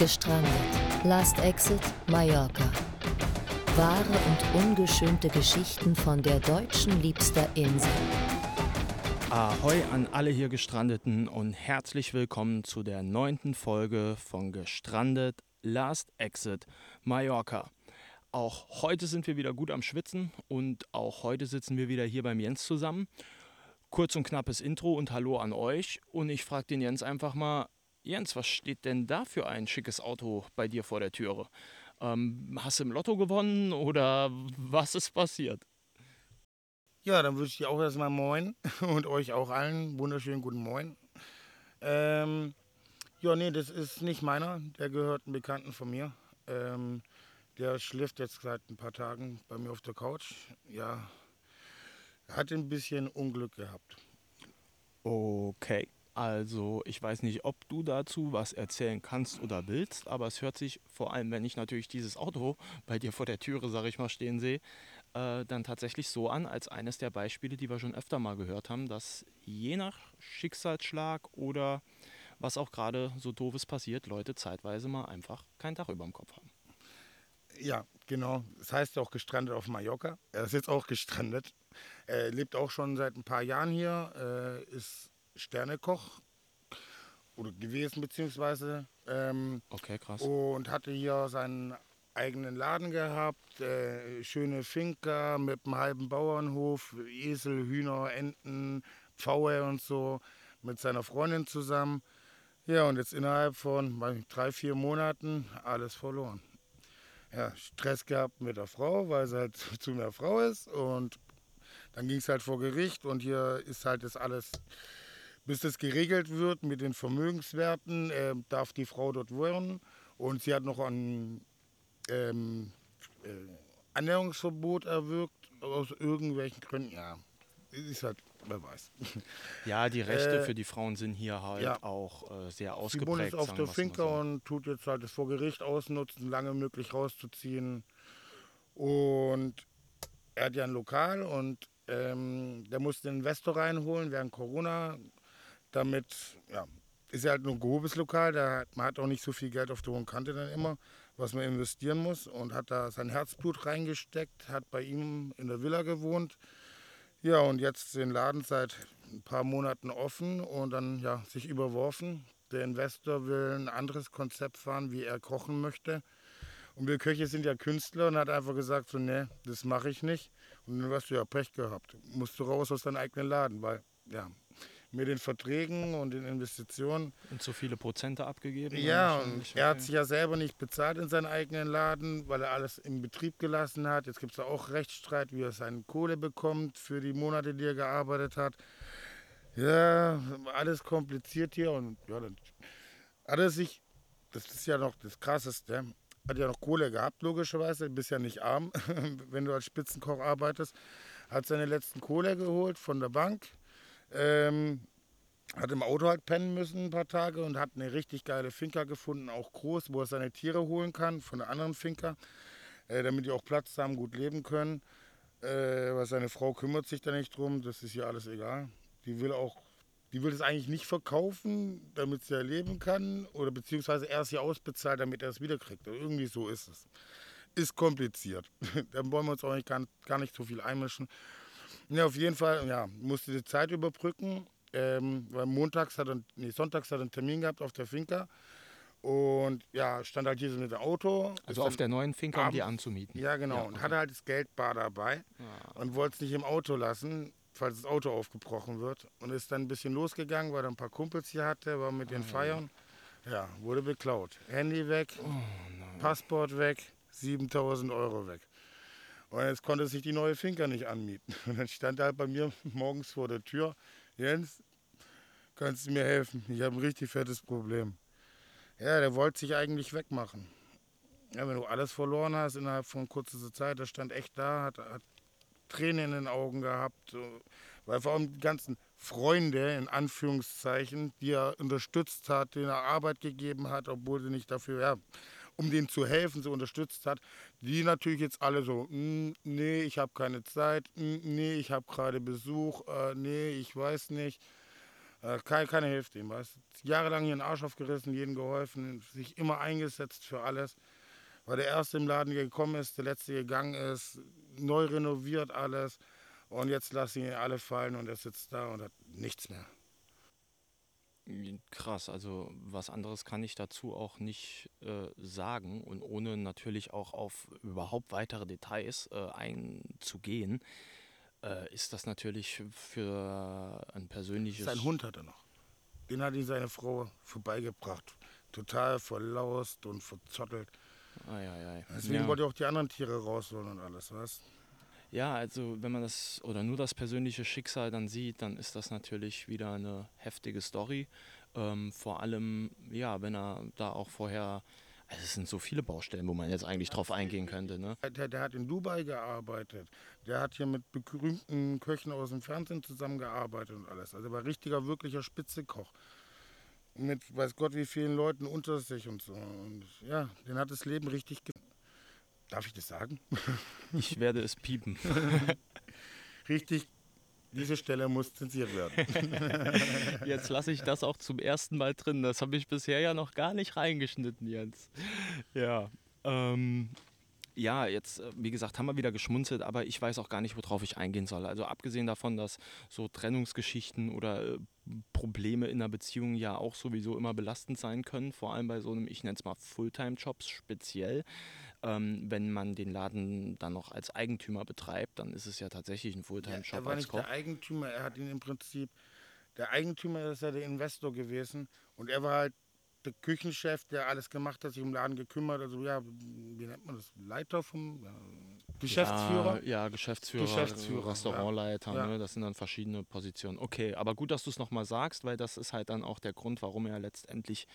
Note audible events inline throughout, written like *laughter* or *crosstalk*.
Gestrandet. Last Exit Mallorca. Wahre und ungeschönte Geschichten von der deutschen liebster Insel. Ahoi an alle hier Gestrandeten und herzlich willkommen zu der neunten Folge von Gestrandet Last Exit Mallorca. Auch heute sind wir wieder gut am Schwitzen und auch heute sitzen wir wieder hier beim Jens zusammen. Kurz und knappes Intro und Hallo an euch. Und ich frage den Jens einfach mal, Jens, was steht denn da für ein schickes Auto bei dir vor der Türe? Ähm, hast du im Lotto gewonnen oder was ist passiert? Ja, dann wünsche ich dir auch erstmal Moin *laughs* und euch auch allen wunderschönen guten Moin. Ähm, ja, nee, das ist nicht meiner, der gehört einem Bekannten von mir. Ähm, der schläft jetzt seit ein paar Tagen bei mir auf der Couch. Ja, hat ein bisschen Unglück gehabt. Okay. Also, ich weiß nicht, ob du dazu was erzählen kannst oder willst, aber es hört sich vor allem, wenn ich natürlich dieses Auto bei dir vor der Türe, sag ich mal, stehen sehe, äh, dann tatsächlich so an, als eines der Beispiele, die wir schon öfter mal gehört haben, dass je nach Schicksalsschlag oder was auch gerade so doofes passiert, Leute zeitweise mal einfach kein Dach über dem Kopf haben. Ja, genau. Das heißt auch gestrandet auf Mallorca. Er ist jetzt auch gestrandet. Er lebt auch schon seit ein paar Jahren hier, äh, ist Sternekoch oder gewesen beziehungsweise. Ähm, okay, krass. Und hatte hier seinen eigenen Laden gehabt, äh, schöne Finca mit einem halben Bauernhof, Esel, Hühner, Enten, Pfaue und so, mit seiner Freundin zusammen. Ja, und jetzt innerhalb von drei, vier Monaten alles verloren. Ja, Stress gehabt mit der Frau, weil sie halt *laughs* zu einer Frau ist. Und dann ging es halt vor Gericht und hier ist halt das alles bis das geregelt wird mit den Vermögenswerten, äh, darf die Frau dort wohnen. Und sie hat noch ein ähm, äh, Annäherungsverbot erwirkt, aus irgendwelchen Gründen. Ja, ist halt, wer weiß. Ja, die Rechte äh, für die Frauen sind hier halt ja. auch äh, sehr ausgeprägt. Sie wohnt auf der Finca so. und tut jetzt halt das vor Gericht ausnutzen, lange möglich rauszuziehen. Und er hat ja ein Lokal und ähm, der musste einen Investor reinholen während Corona damit, ja, ist ja halt nur ein gehobes Lokal, da, man hat auch nicht so viel Geld auf der hohen Kante dann immer, was man investieren muss und hat da sein Herzblut reingesteckt, hat bei ihm in der Villa gewohnt. Ja, und jetzt den Laden seit ein paar Monaten offen und dann ja, sich überworfen. Der Investor will ein anderes Konzept fahren, wie er kochen möchte. Und wir Köche sind ja Künstler und hat einfach gesagt, so, nee, das mache ich nicht. Und dann hast du ja Pech gehabt. Musst du raus aus deinem eigenen Laden, weil, ja, mit den Verträgen und den Investitionen. Und so viele Prozente abgegeben? Ja, und er hat sich ja selber nicht bezahlt in seinen eigenen Laden, weil er alles im Betrieb gelassen hat. Jetzt gibt es auch Rechtsstreit, wie er seine Kohle bekommt für die Monate, die er gearbeitet hat. Ja, alles kompliziert hier und ja, dann hat er sich, das ist ja noch das Krasseste, hat ja noch Kohle gehabt, logischerweise, du bist ja nicht arm, *laughs* wenn du als Spitzenkoch arbeitest, hat seine letzten Kohle geholt von der Bank, ähm, hat im Auto halt pennen müssen ein paar Tage und hat eine richtig geile Finca gefunden, auch groß, wo er seine Tiere holen kann von einer anderen Finca, äh, damit die auch Platz haben, gut leben können. Äh, weil seine Frau kümmert sich da nicht drum, das ist ihr alles egal. Die will auch, die will es eigentlich nicht verkaufen, damit sie ja leben kann oder beziehungsweise er es ihr ausbezahlt, damit er es wiederkriegt. irgendwie so ist es. Ist kompliziert. *laughs* da wollen wir uns auch nicht, gar, gar nicht so viel einmischen. Ja, auf jeden Fall, ja, musste die Zeit überbrücken. Ähm, weil montags hat er, nee, sonntags hat er einen Termin gehabt auf der Finca. Und ja, stand halt hier so mit dem Auto. Also auf der neuen Finca, um die anzumieten. Ja, genau. Ja, okay. Und hatte halt das Geldbar dabei ja. und wollte es nicht im Auto lassen, falls das Auto aufgebrochen wird. Und ist dann ein bisschen losgegangen, weil er ein paar Kumpels hier hatte, war mit den oh, feiern. Ja, wurde beklaut. Handy weg, oh, Passport weg, 7000 Euro weg. Und jetzt konnte sich die neue Finca nicht anmieten. Und dann stand er halt bei mir morgens vor der Tür, Jens, kannst du mir helfen? Ich habe ein richtig fettes Problem. Ja, der wollte sich eigentlich wegmachen. Ja, wenn du alles verloren hast innerhalb von kurzer Zeit, der stand echt da, hat, hat Tränen in den Augen gehabt, weil vor allem die ganzen Freunde, in Anführungszeichen, die er unterstützt hat, denen er Arbeit gegeben hat, obwohl sie nicht dafür, ja, um denen zu helfen, so unterstützt hat, die natürlich jetzt alle so, hm, nee, ich habe keine Zeit, hm, nee, ich habe gerade Besuch, äh, nee, ich weiß nicht. Äh, keine, keine hilft ihm. Weißt? Jahrelang hier den Arsch aufgerissen, jedem geholfen, sich immer eingesetzt für alles. War der Erste im Laden, gekommen ist, der Letzte gegangen ist, neu renoviert alles. Und jetzt lassen ihn alle fallen und er sitzt da und hat nichts mehr. Krass, also was anderes kann ich dazu auch nicht äh, sagen und ohne natürlich auch auf überhaupt weitere Details äh, einzugehen, äh, ist das natürlich für ein persönliches. Sein Hund hat er noch. Den hat ihm seine Frau vorbeigebracht. Total verlaust und verzottelt. Ei, ei, ei. Deswegen Ja. wollte er auch die anderen Tiere rausholen und alles, was? Ja, also wenn man das oder nur das persönliche Schicksal dann sieht, dann ist das natürlich wieder eine heftige Story. Ähm, vor allem, ja, wenn er da auch vorher, also es sind so viele Baustellen, wo man jetzt eigentlich drauf eingehen könnte, ne? Der, der hat in Dubai gearbeitet. Der hat hier mit berühmten Köchen aus dem Fernsehen zusammengearbeitet und alles. Also war richtiger, wirklicher Spitzekoch. Mit weiß Gott wie vielen Leuten unter sich und so. Und ja, den hat das Leben richtig. Ge Darf ich das sagen? *laughs* Ich werde es piepen. *laughs* Richtig. Diese Stelle muss zensiert werden. *laughs* Jetzt lasse ich das auch zum ersten Mal drin. Das habe ich bisher ja noch gar nicht reingeschnitten, Jens. Ja. Ähm, ja, jetzt, äh, wie gesagt, haben wir wieder geschmunzelt, aber ich weiß auch gar nicht, worauf ich eingehen soll. Also abgesehen davon, dass so Trennungsgeschichten oder äh, Probleme in einer Beziehung ja auch sowieso immer belastend sein können, vor allem bei so einem, ich nenne es mal Fulltime-Jobs speziell. Ähm, wenn man den Laden dann noch als Eigentümer betreibt, dann ist es ja tatsächlich ein er Fulltime-Job war als nicht Koch. der Eigentümer, er hat ihn im Prinzip. Der Eigentümer ist ja der Investor gewesen und er war halt der Küchenchef, der alles gemacht hat, sich um den Laden gekümmert. Also ja, wie nennt man das? Leiter vom ja, Geschäftsführer. Ja, ja Geschäftsführer, Geschäftsführer, Restaurantleiter, ja. Ne? das sind dann verschiedene Positionen. Okay, aber gut, dass du es nochmal sagst, weil das ist halt dann auch der Grund, warum er letztendlich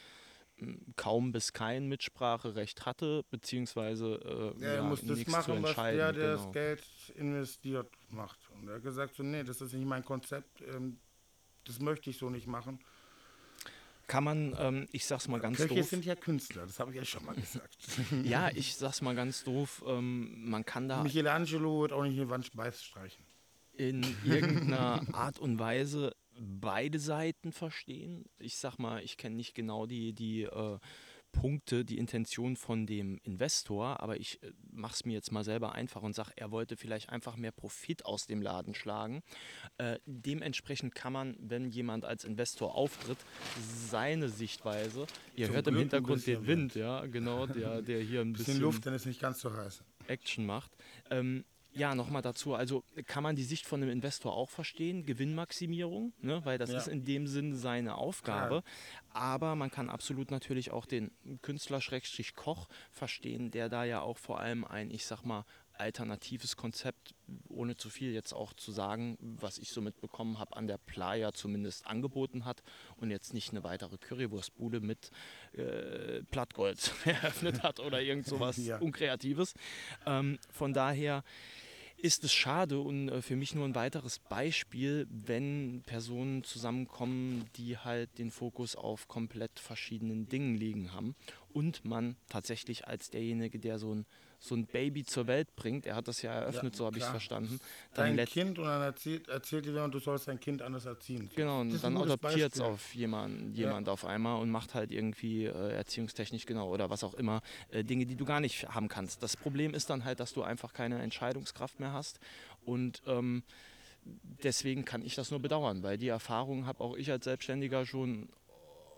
kaum bis kein Mitspracherecht hatte, beziehungsweise äh, Ja, er muss das nichts machen, zu was der, der genau. das Geld investiert, macht. Und er hat gesagt, so, nee, das ist nicht mein Konzept, ähm, das möchte ich so nicht machen. Kann man, ähm, ich sag's mal ganz Köche doof, sind ja Künstler, das habe ich ja schon mal gesagt. *laughs* ja, ich sag's mal ganz doof, ähm, man kann da Michelangelo wird auch nicht eine Wand weiß streichen. in irgendeiner *laughs* Art und Weise beide Seiten verstehen. Ich sag mal, ich kenne nicht genau die, die äh, Punkte, die Intention von dem Investor, aber ich äh, mache es mir jetzt mal selber einfach und sage, er wollte vielleicht einfach mehr Profit aus dem Laden schlagen. Äh, dementsprechend kann man, wenn jemand als Investor auftritt, seine Sichtweise, ihr Zum hört im Hintergrund den Wind, ja, genau, der, der hier ein Bisschen bisschen Luft, dann ist nicht ganz so heiß. Action macht. Ähm, ja, nochmal dazu, also kann man die Sicht von einem Investor auch verstehen, Gewinnmaximierung, ne? weil das Ja. ist in dem Sinn seine Aufgabe. Aber man kann absolut natürlich auch den Künstler-Koch verstehen, der da ja auch vor allem ein, ich sag mal, alternatives Konzept, ohne zu viel jetzt auch zu sagen, was ich so mitbekommen habe, an der Playa zumindest angeboten hat und jetzt nicht eine weitere Currywurstbude mit äh, Plattgold *laughs* eröffnet hat oder irgend sowas *laughs* Ja. Unkreatives. Ähm, von daher ist es schade und äh, für mich nur ein weiteres Beispiel, wenn Personen zusammenkommen, die halt den Fokus auf komplett verschiedenen Dingen liegen haben und man tatsächlich als derjenige, der so ein, so ein Baby zur Welt bringt, er hat das ja eröffnet, Ja, so habe ich es verstanden, dann Dein let- Kind und dann erzählt, erzählt dir jemand, du sollst dein Kind anders erziehen. Genau, und dann ein adoptiert es auf jemand, jemand auf einmal und macht halt irgendwie äh, erziehungstechnisch genau oder was auch immer äh, Dinge, die du gar nicht haben kannst. Das Problem ist dann halt, dass du einfach keine Entscheidungskraft mehr hast und ähm, deswegen kann ich das nur bedauern, weil die Erfahrung habe auch ich als Selbstständiger schon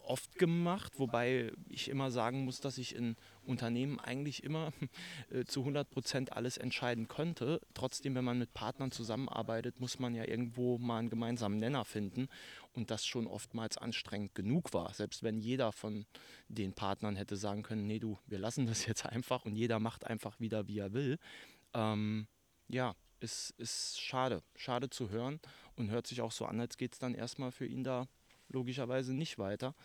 oft gemacht, wobei ich immer sagen muss, dass ich in Unternehmen eigentlich immer *laughs* äh, zu 100 Prozent alles entscheiden könnte. Trotzdem, wenn man mit Partnern zusammenarbeitet, muss man ja irgendwo mal einen gemeinsamen Nenner finden und das schon oftmals anstrengend genug war. Selbst wenn jeder von den Partnern hätte sagen können, nee du, wir lassen das jetzt einfach und jeder macht einfach wieder, wie er will. Ähm, ja, ist, ist schade, schade zu hören und hört sich auch so an, als geht es dann erstmal für ihn da logischerweise nicht weiter.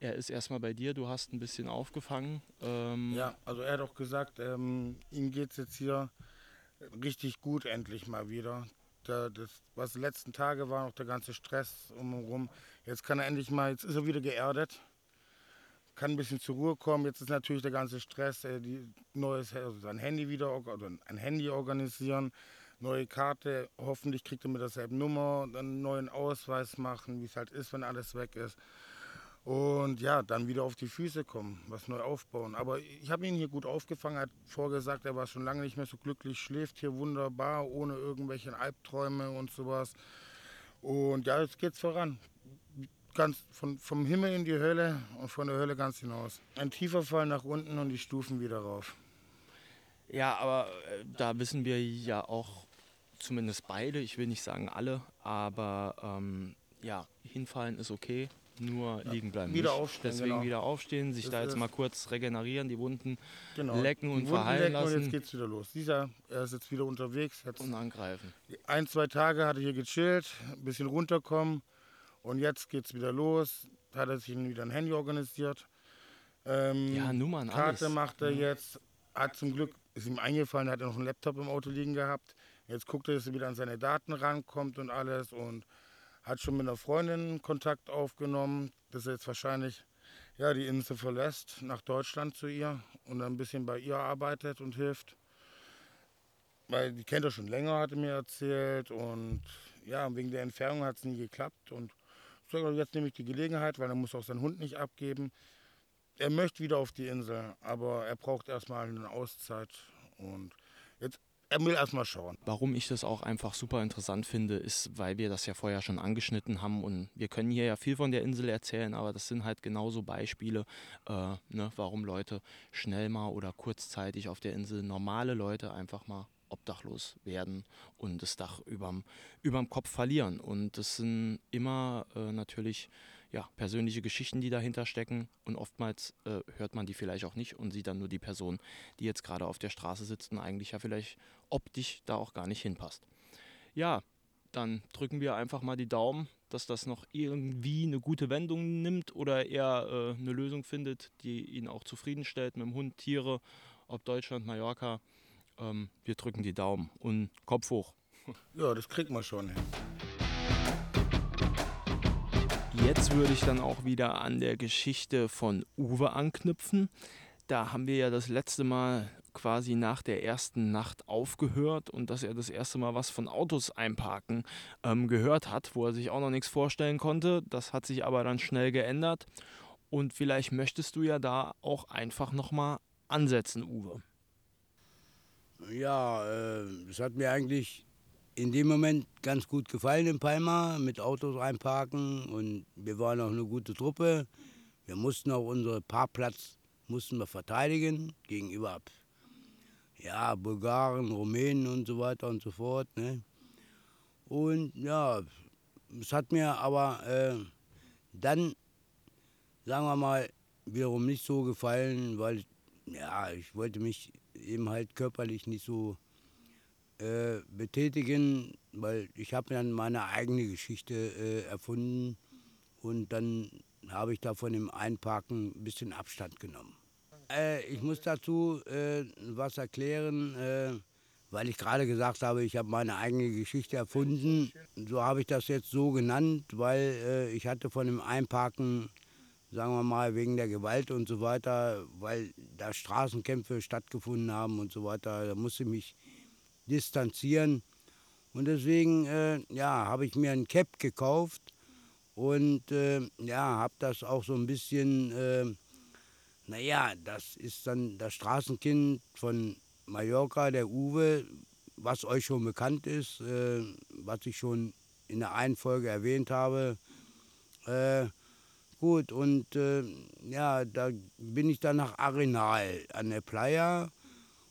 Er ist erstmal bei dir, du hast ein bisschen aufgefangen. Ähm, Ja, also er hat auch gesagt, ähm, ihm geht es jetzt hier richtig gut endlich mal wieder. Der, das, was die letzten Tage war, auch der ganze Stress umherum. Jetzt kann er endlich mal, jetzt ist er wieder geerdet, kann ein bisschen zur Ruhe kommen. Jetzt ist natürlich der ganze Stress, äh, die neues, also sein Handy wieder, oder ein Handy organisieren, neue Karte, hoffentlich kriegt er mit derselben Nummer, dann einen neuen Ausweis machen, wie es halt ist, wenn alles weg ist. Und ja, dann wieder auf die Füße kommen, was neu aufbauen. Aber ich habe ihn hier gut aufgefangen, er hat vorgesagt, er war schon lange nicht mehr so glücklich, schläft hier wunderbar, ohne irgendwelche Albträume und sowas. Und ja, jetzt geht's voran. Ganz von, vom Himmel in die Hölle und von der Hölle ganz hinaus. Ein tiefer Fall nach unten und die Stufen wieder rauf. Ja, aber äh, da wissen wir ja auch zumindest beide, ich will nicht sagen alle, aber ähm, ja, hinfallen ist okay, nur ja, liegen bleiben. Wieder aufstehen. Deswegen genau. wieder aufstehen, sich das da jetzt mal kurz regenerieren, die Wunden genau. lecken und Wunden verheilen lecken lassen. Und jetzt geht's wieder los. Dieser, er ist jetzt wieder unterwegs. Jetzt und angreifen. Ein, zwei Tage hat er hier gechillt, ein bisschen runterkommen und jetzt geht's wieder los. Hat er sich wieder ein Handy organisiert. Ähm, ja, Nummern, Karte alles. macht er jetzt. Hat zum Glück, ist ihm eingefallen, hat er noch einen Laptop im Auto liegen gehabt. Jetzt guckt er, dass er wieder an seine Daten rankommt und alles und hat schon mit einer Freundin Kontakt aufgenommen, dass er jetzt wahrscheinlich ja, die Insel verlässt, nach Deutschland zu ihr und ein bisschen bei ihr arbeitet und hilft. Weil die kennt er schon länger, hat er mir erzählt. Und ja, wegen der Entfernung hat es nie geklappt. Und jetzt nehme ich die Gelegenheit, weil er muss auch seinen Hund nicht abgeben. Er möchte wieder auf die Insel, aber er braucht erstmal eine Auszeit. Und jetzt er will erstmal schauen. Warum ich das auch einfach super interessant finde, ist, weil wir das ja vorher schon angeschnitten haben und wir können hier ja viel von der Insel erzählen, aber das sind halt genauso Beispiele, äh, ne, warum Leute schnell mal oder kurzzeitig auf der Insel normale Leute einfach mal obdachlos werden und das Dach überm, überm Kopf verlieren. Und das sind immer äh, natürlich ja, persönliche Geschichten, die dahinter stecken. Und oftmals äh, hört man die vielleicht auch nicht und sieht dann nur die Person, die jetzt gerade auf der Straße sitzt und eigentlich ja vielleicht optisch da auch gar nicht hinpasst. Ja, dann drücken wir einfach mal die Daumen, dass das noch irgendwie eine gute Wendung nimmt oder er äh, eine Lösung findet, die ihn auch zufriedenstellt mit dem Hund, Tiere, ob Deutschland, Mallorca. Ähm, wir drücken die Daumen und Kopf hoch. Ja, das kriegt man schon hin. Jetzt würde ich dann auch wieder an der Geschichte von Uwe anknüpfen. Da haben wir ja das letzte Mal quasi nach der ersten Nacht aufgehört und dass er das erste Mal was von Autos einparken ähm, gehört hat, wo er sich auch noch nichts vorstellen konnte. Das hat sich aber dann schnell geändert. Und vielleicht möchtest du ja da auch einfach nochmal ansetzen, Uwe. Ja, äh, es hat mir eigentlich in dem Moment ganz gut gefallen in Palma, mit Autos einparken und wir waren auch eine gute Truppe. Wir mussten auch unseren Parkplatz mussten wir verteidigen gegenüber ja, Bulgaren, Rumänen und so weiter und so fort. Ne? Und ja, es hat mir aber äh, dann, sagen wir mal, wiederum nicht so gefallen, weil ja, ich wollte mich eben halt körperlich nicht so äh, betätigen, weil ich habe dann meine eigene Geschichte äh, erfunden und dann habe ich da von dem Einparken ein bisschen Abstand genommen. Äh, ich muss dazu äh, was erklären, äh, weil ich gerade gesagt habe, ich habe meine eigene Geschichte erfunden. So habe ich das jetzt so genannt, weil ich hatte von dem Einparken sagen wir mal, wegen der Gewalt und so weiter, weil da Straßenkämpfe stattgefunden haben und so weiter, da musste ich mich distanzieren. Und deswegen äh, ja, habe ich mir ein Cap gekauft und äh, ja, habe das auch so ein bisschen, äh, naja, das ist dann das Straßenkind von Mallorca, der Uwe, was euch schon bekannt ist, äh, was ich schon in der einen Folge erwähnt habe. Äh, gut, und äh, ja, da bin ich dann nach Arenal an der Playa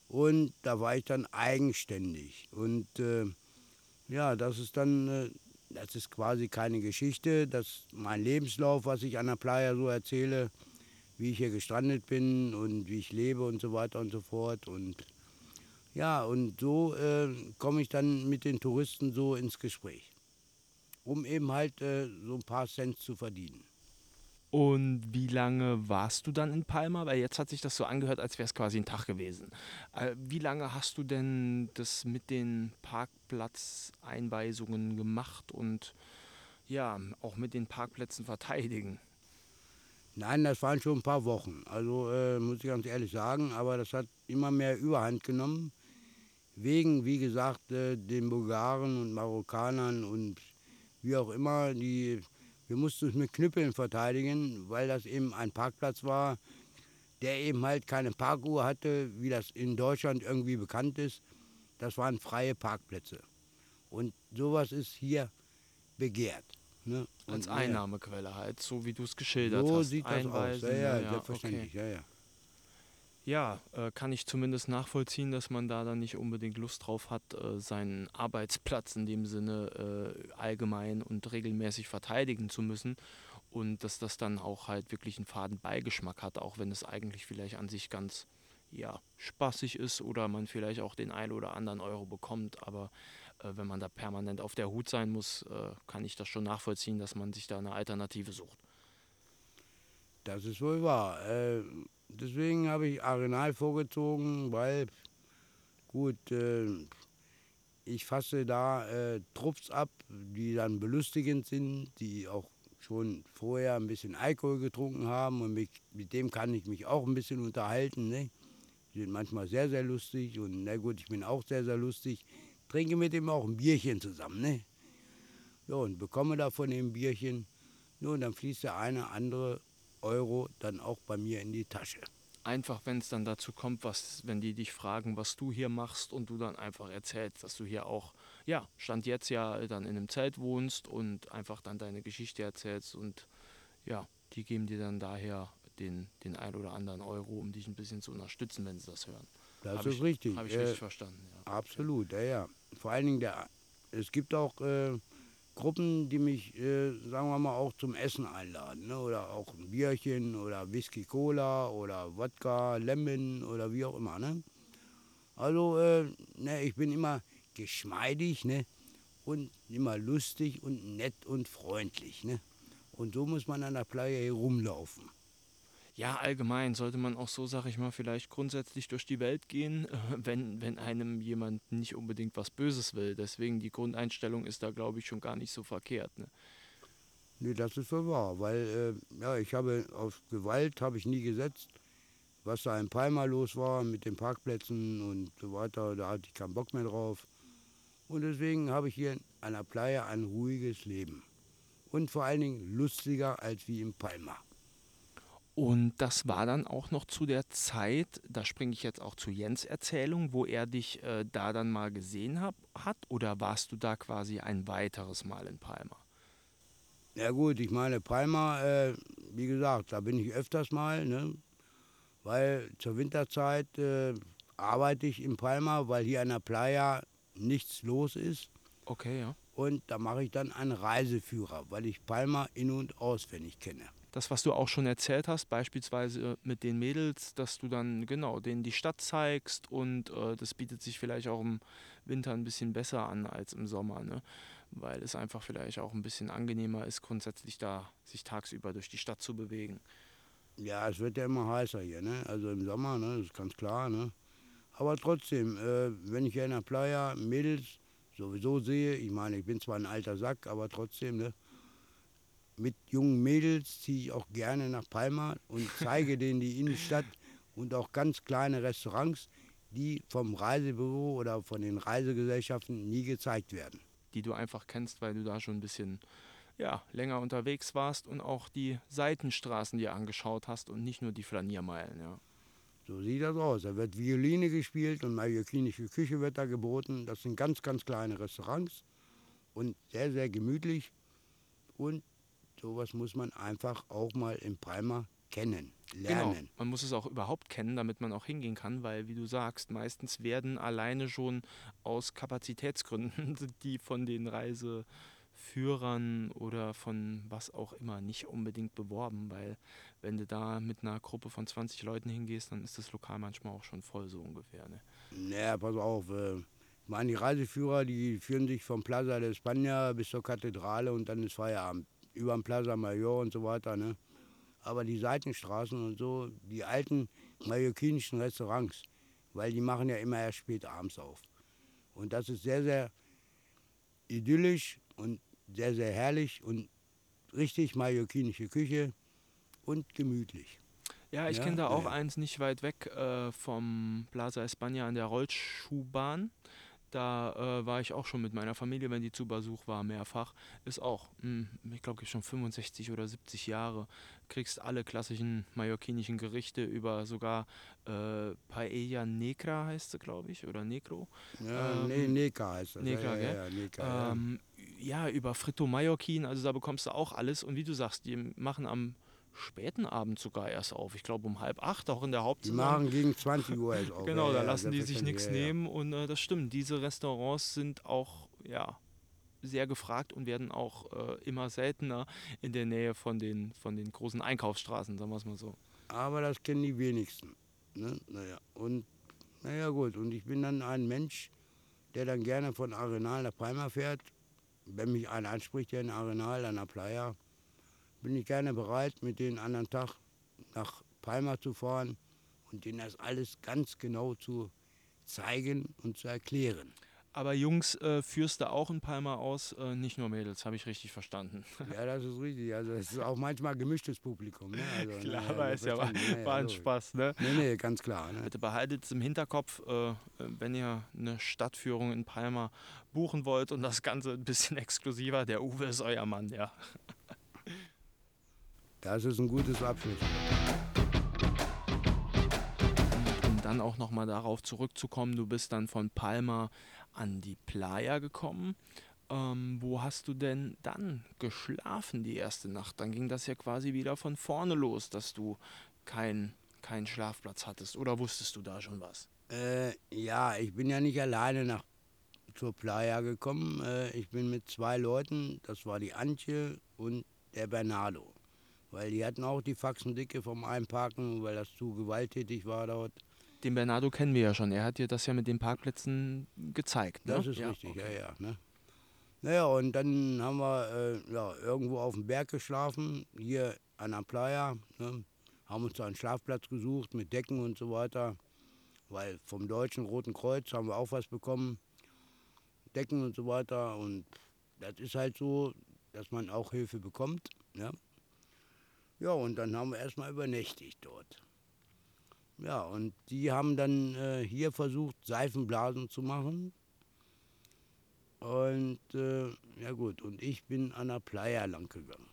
und da war ich dann eigenständig. Und äh, ja, das ist dann, äh, das ist quasi keine Geschichte, das ist mein Lebenslauf, was ich an der Playa so erzähle, wie ich hier gestrandet bin und wie ich lebe und so weiter und so fort. Und ja, und so äh, komme ich dann mit den Touristen so ins Gespräch, um eben halt äh, so ein paar Cent zu verdienen. Und wie lange warst du dann in Palma? Weil jetzt hat sich das so angehört, als wäre es quasi ein Tag gewesen. Äh, wie lange hast du denn das mit den Parkplatzeinweisungen gemacht und ja, auch mit den Parkplätzen verteidigen? Nein, das waren schon ein paar Wochen. Also äh, muss ich ganz ehrlich sagen, aber das hat immer mehr Überhand genommen. wegen, wie gesagt, äh, den Bulgaren und Marokkanern und wie auch immer, die, wir mussten uns mit Knüppeln verteidigen, weil das eben ein Parkplatz war, der eben halt keine Parkuhr hatte, wie das in Deutschland irgendwie bekannt ist. Das waren freie Parkplätze. Und sowas ist hier begehrt. Ne? Als Einnahmequelle halt, so wie du es geschildert so hast. sieht das aus. Einweisen, Ja, ja, ja, selbstverständlich. Ja, ja. Ja, äh, kann ich zumindest nachvollziehen, dass man da dann nicht unbedingt Lust drauf hat, äh, seinen Arbeitsplatz in dem Sinne äh, allgemein und regelmäßig verteidigen zu müssen und dass das dann auch halt wirklich einen faden Beigeschmack hat, auch wenn es eigentlich vielleicht an sich ganz ja, spaßig ist oder man vielleicht auch den ein oder anderen Euro bekommt, aber äh, wenn man da permanent auf der Hut sein muss, äh, kann ich das schon nachvollziehen, dass man sich da eine Alternative sucht. Das ist wohl wahr. Äh, deswegen habe ich Arenal vorgezogen, weil, gut, äh, ich fasse da äh, Trupps ab, die dann belustigend sind, die auch schon vorher ein bisschen Alkohol getrunken haben und mich, mit dem kann ich mich auch ein bisschen unterhalten. Ne? Die sind manchmal sehr, sehr lustig und na gut, ich bin auch sehr, sehr lustig. Trinke mit dem auch ein Bierchen zusammen. Ne? Ja, und bekomme da von dem Bierchen. Nun, dann fließt der eine andere Euro dann auch bei mir in die Tasche. einfach, wenn es dann dazu kommt, was, wenn die dich fragen, was du hier machst und du dann einfach erzählst, dass du hier auch, ja, Stand jetzt ja dann in einem Zelt wohnst und einfach dann deine Geschichte erzählst und ja, die geben dir dann daher den, den ein oder anderen Euro, um dich ein bisschen zu unterstützen, wenn sie das hören. Das Hab ist ich, richtig. Habe ich Äh, richtig verstanden, ja. Absolut, ja, ja. Vor allen Dingen, der, es gibt auch äh, Gruppen, die mich, äh, sagen wir mal, auch zum Essen einladen. Ne? Oder auch ein Bierchen oder Whisky Cola oder Wodka, Lemon oder wie auch immer. Ne? Also, äh, ne, ich bin immer geschmeidig ne? und immer lustig und nett und freundlich. Ne? Und so muss man an der Playa herumlaufen. Ja, allgemein sollte man auch so, sag ich mal, vielleicht grundsätzlich durch die Welt gehen, *laughs* wenn, wenn einem jemand nicht unbedingt was Böses will. Deswegen die Grundeinstellung ist da, glaube ich, schon gar nicht so verkehrt. Ne? Nee, das ist so wahr, weil äh, ja, ich habe auf Gewalt habe ich nie gesetzt. Was da in Palma los war mit den Parkplätzen und so weiter, da hatte ich keinen Bock mehr drauf. Und deswegen habe ich hier an der Playa ein ruhiges Leben. Und vor allen Dingen lustiger als wie in Palma. Und das war dann auch noch zu der Zeit, da springe ich jetzt auch zu Jens Erzählung, wo er dich äh, da dann mal gesehen hab, hat oder warst du da quasi ein weiteres Mal in Palma? Ja gut, ich meine Palma, äh, wie gesagt, da bin ich öfters mal, ne? weil zur Winterzeit äh, arbeite ich in Palma, weil hier an der Playa nichts los ist. Okay, ja. Und da mache ich dann einen Reiseführer, weil ich Palma in- und auswendig kenne. Das, was du auch schon erzählt hast, beispielsweise mit den Mädels, dass du dann genau denen die Stadt zeigst und äh, das bietet sich vielleicht auch im Winter ein bisschen besser an als im Sommer, ne? weil es einfach vielleicht auch ein bisschen angenehmer ist, grundsätzlich da sich tagsüber durch die Stadt zu bewegen. Ja, es wird ja immer heißer hier, ne? also im Sommer, ne? das ist ganz klar. Ne? Aber trotzdem, äh, wenn ich hier in der Playa Mädels sowieso sehe, ich meine, ich bin zwar ein alter Sack, aber trotzdem, ne? Mit jungen Mädels ziehe ich auch gerne nach Palma und *laughs* zeige denen die Innenstadt und auch ganz kleine Restaurants, die vom Reisebüro oder von den Reisegesellschaften nie gezeigt werden. die du einfach kennst, weil du da schon ein bisschen ja, länger unterwegs warst und auch die Seitenstraßen dir angeschaut hast und nicht nur die Flaniermeilen. Ja. So sieht das aus. Da wird Violine gespielt und mallorquinische Küche wird da geboten. Das sind ganz, ganz kleine Restaurants und sehr, sehr gemütlich. Und sowas muss man einfach auch mal in Palma kennen, lernen. Genau. Man muss es auch überhaupt kennen, damit man auch hingehen kann, weil, wie du sagst, meistens werden alleine schon aus Kapazitätsgründen *laughs* die von den Reiseführern oder von was auch immer nicht unbedingt beworben, weil wenn du da mit einer Gruppe von 20 Leuten hingehst, dann ist das Lokal manchmal auch schon voll so ungefähr. Ne? Naja, pass auf. Äh, ich meine, die Reiseführer, die führen sich vom Plaza de España bis zur Kathedrale und dann ist Feierabend. Über den Plaza Mayor und so weiter. Ne? Aber die Seitenstraßen und so, die alten mallorquinischen Restaurants, weil die machen ja immer erst spät abends auf. Und das ist sehr, sehr idyllisch und sehr, sehr herrlich und richtig mallorquinische Küche und gemütlich. Ja, ich Ja, kenne da auch ja. eins nicht weit weg äh, vom Plaza España an der Rollschuhbahn. Da äh, war ich auch schon mit meiner Familie, wenn die zu Besuch war, mehrfach. Ist auch, mh, ich glaube, schon 65 oder 70 Jahre. Kriegst alle klassischen mallorquinischen Gerichte über sogar äh, Paella Negra heißt sie, glaube ich, oder Negro. Ja, Ähm, nee, Neka heißt das. Neka, ja, ja, ja, Neka, ja. Ähm, ja, über Fritto Mallorquin, also da bekommst du auch alles. Und wie du sagst, die machen am späten Abend sogar erst auf. Ich glaube um halb acht, auch in der Die Hauptsaison. machen gegen 20 Uhr jetzt *laughs* auf. Genau, da ja, lassen die sich nichts nehmen und äh, das stimmt. Diese Restaurants sind auch ja sehr gefragt und werden auch äh, immer seltener in der Nähe von den von den großen Einkaufsstraßen, sagen wir es mal so. Aber das kennen die wenigsten. Ne? Naja, und naja gut, und ich bin dann ein Mensch, der dann gerne von Arenal nach Palma fährt. Wenn mich einer anspricht, der in Arenal, an der Playa, bin ich gerne bereit, mit denen einen anderen Tag nach Palma zu fahren und denen das alles ganz genau zu zeigen und zu erklären. Aber Jungs äh, führst du auch in Palma aus, äh, nicht nur Mädels, habe ich richtig verstanden. *laughs* Ja, das ist richtig. Also es ist auch manchmal gemischtes Publikum. Ne? Also, *laughs* Klar, naja, weiß ja, war. Naja, war ein logisch. Spaß, ne? Nee, nee, ganz klar. Ne? Bitte behaltet es im Hinterkopf, äh, wenn ihr eine Stadtführung in Palma buchen wollt und das Ganze ein bisschen *laughs* exklusiver. Der Uwe ist euer Mann, ja. Das ist ein gutes Abschluss. Um dann auch nochmal darauf zurückzukommen, du bist dann von Palma an die Playa gekommen. Ähm, wo hast du denn dann geschlafen die erste Nacht? Dann ging das ja quasi wieder von vorne los, dass du keinen keinen Schlafplatz hattest. Oder wusstest du da schon was? Äh, ja, ich bin ja nicht alleine nach zur Playa gekommen. Äh, ich bin mit zwei Leuten, das war die Antje und der Bernardo. Weil die hatten auch die Faxendicke vom Einparken, weil das zu gewalttätig war dort. Den Bernardo kennen wir ja schon. Er hat dir das ja mit den Parkplätzen gezeigt. Ne? Das ist ja, richtig, okay. ja, ja. Ne? Naja, und dann haben wir äh, ja, irgendwo auf dem Berg geschlafen, hier an der Playa. Ne? Haben uns da einen Schlafplatz gesucht mit Decken und so weiter. Weil vom Deutschen Roten Kreuz haben wir auch was bekommen. Decken und so weiter. Und das ist halt so, dass man auch Hilfe bekommt. Ja, ja und dann haben wir erstmal übernächtigt dort. Ja, und die haben dann äh, hier versucht, Seifenblasen zu machen. Und äh, ja gut, und ich bin an der Playa lang gegangen.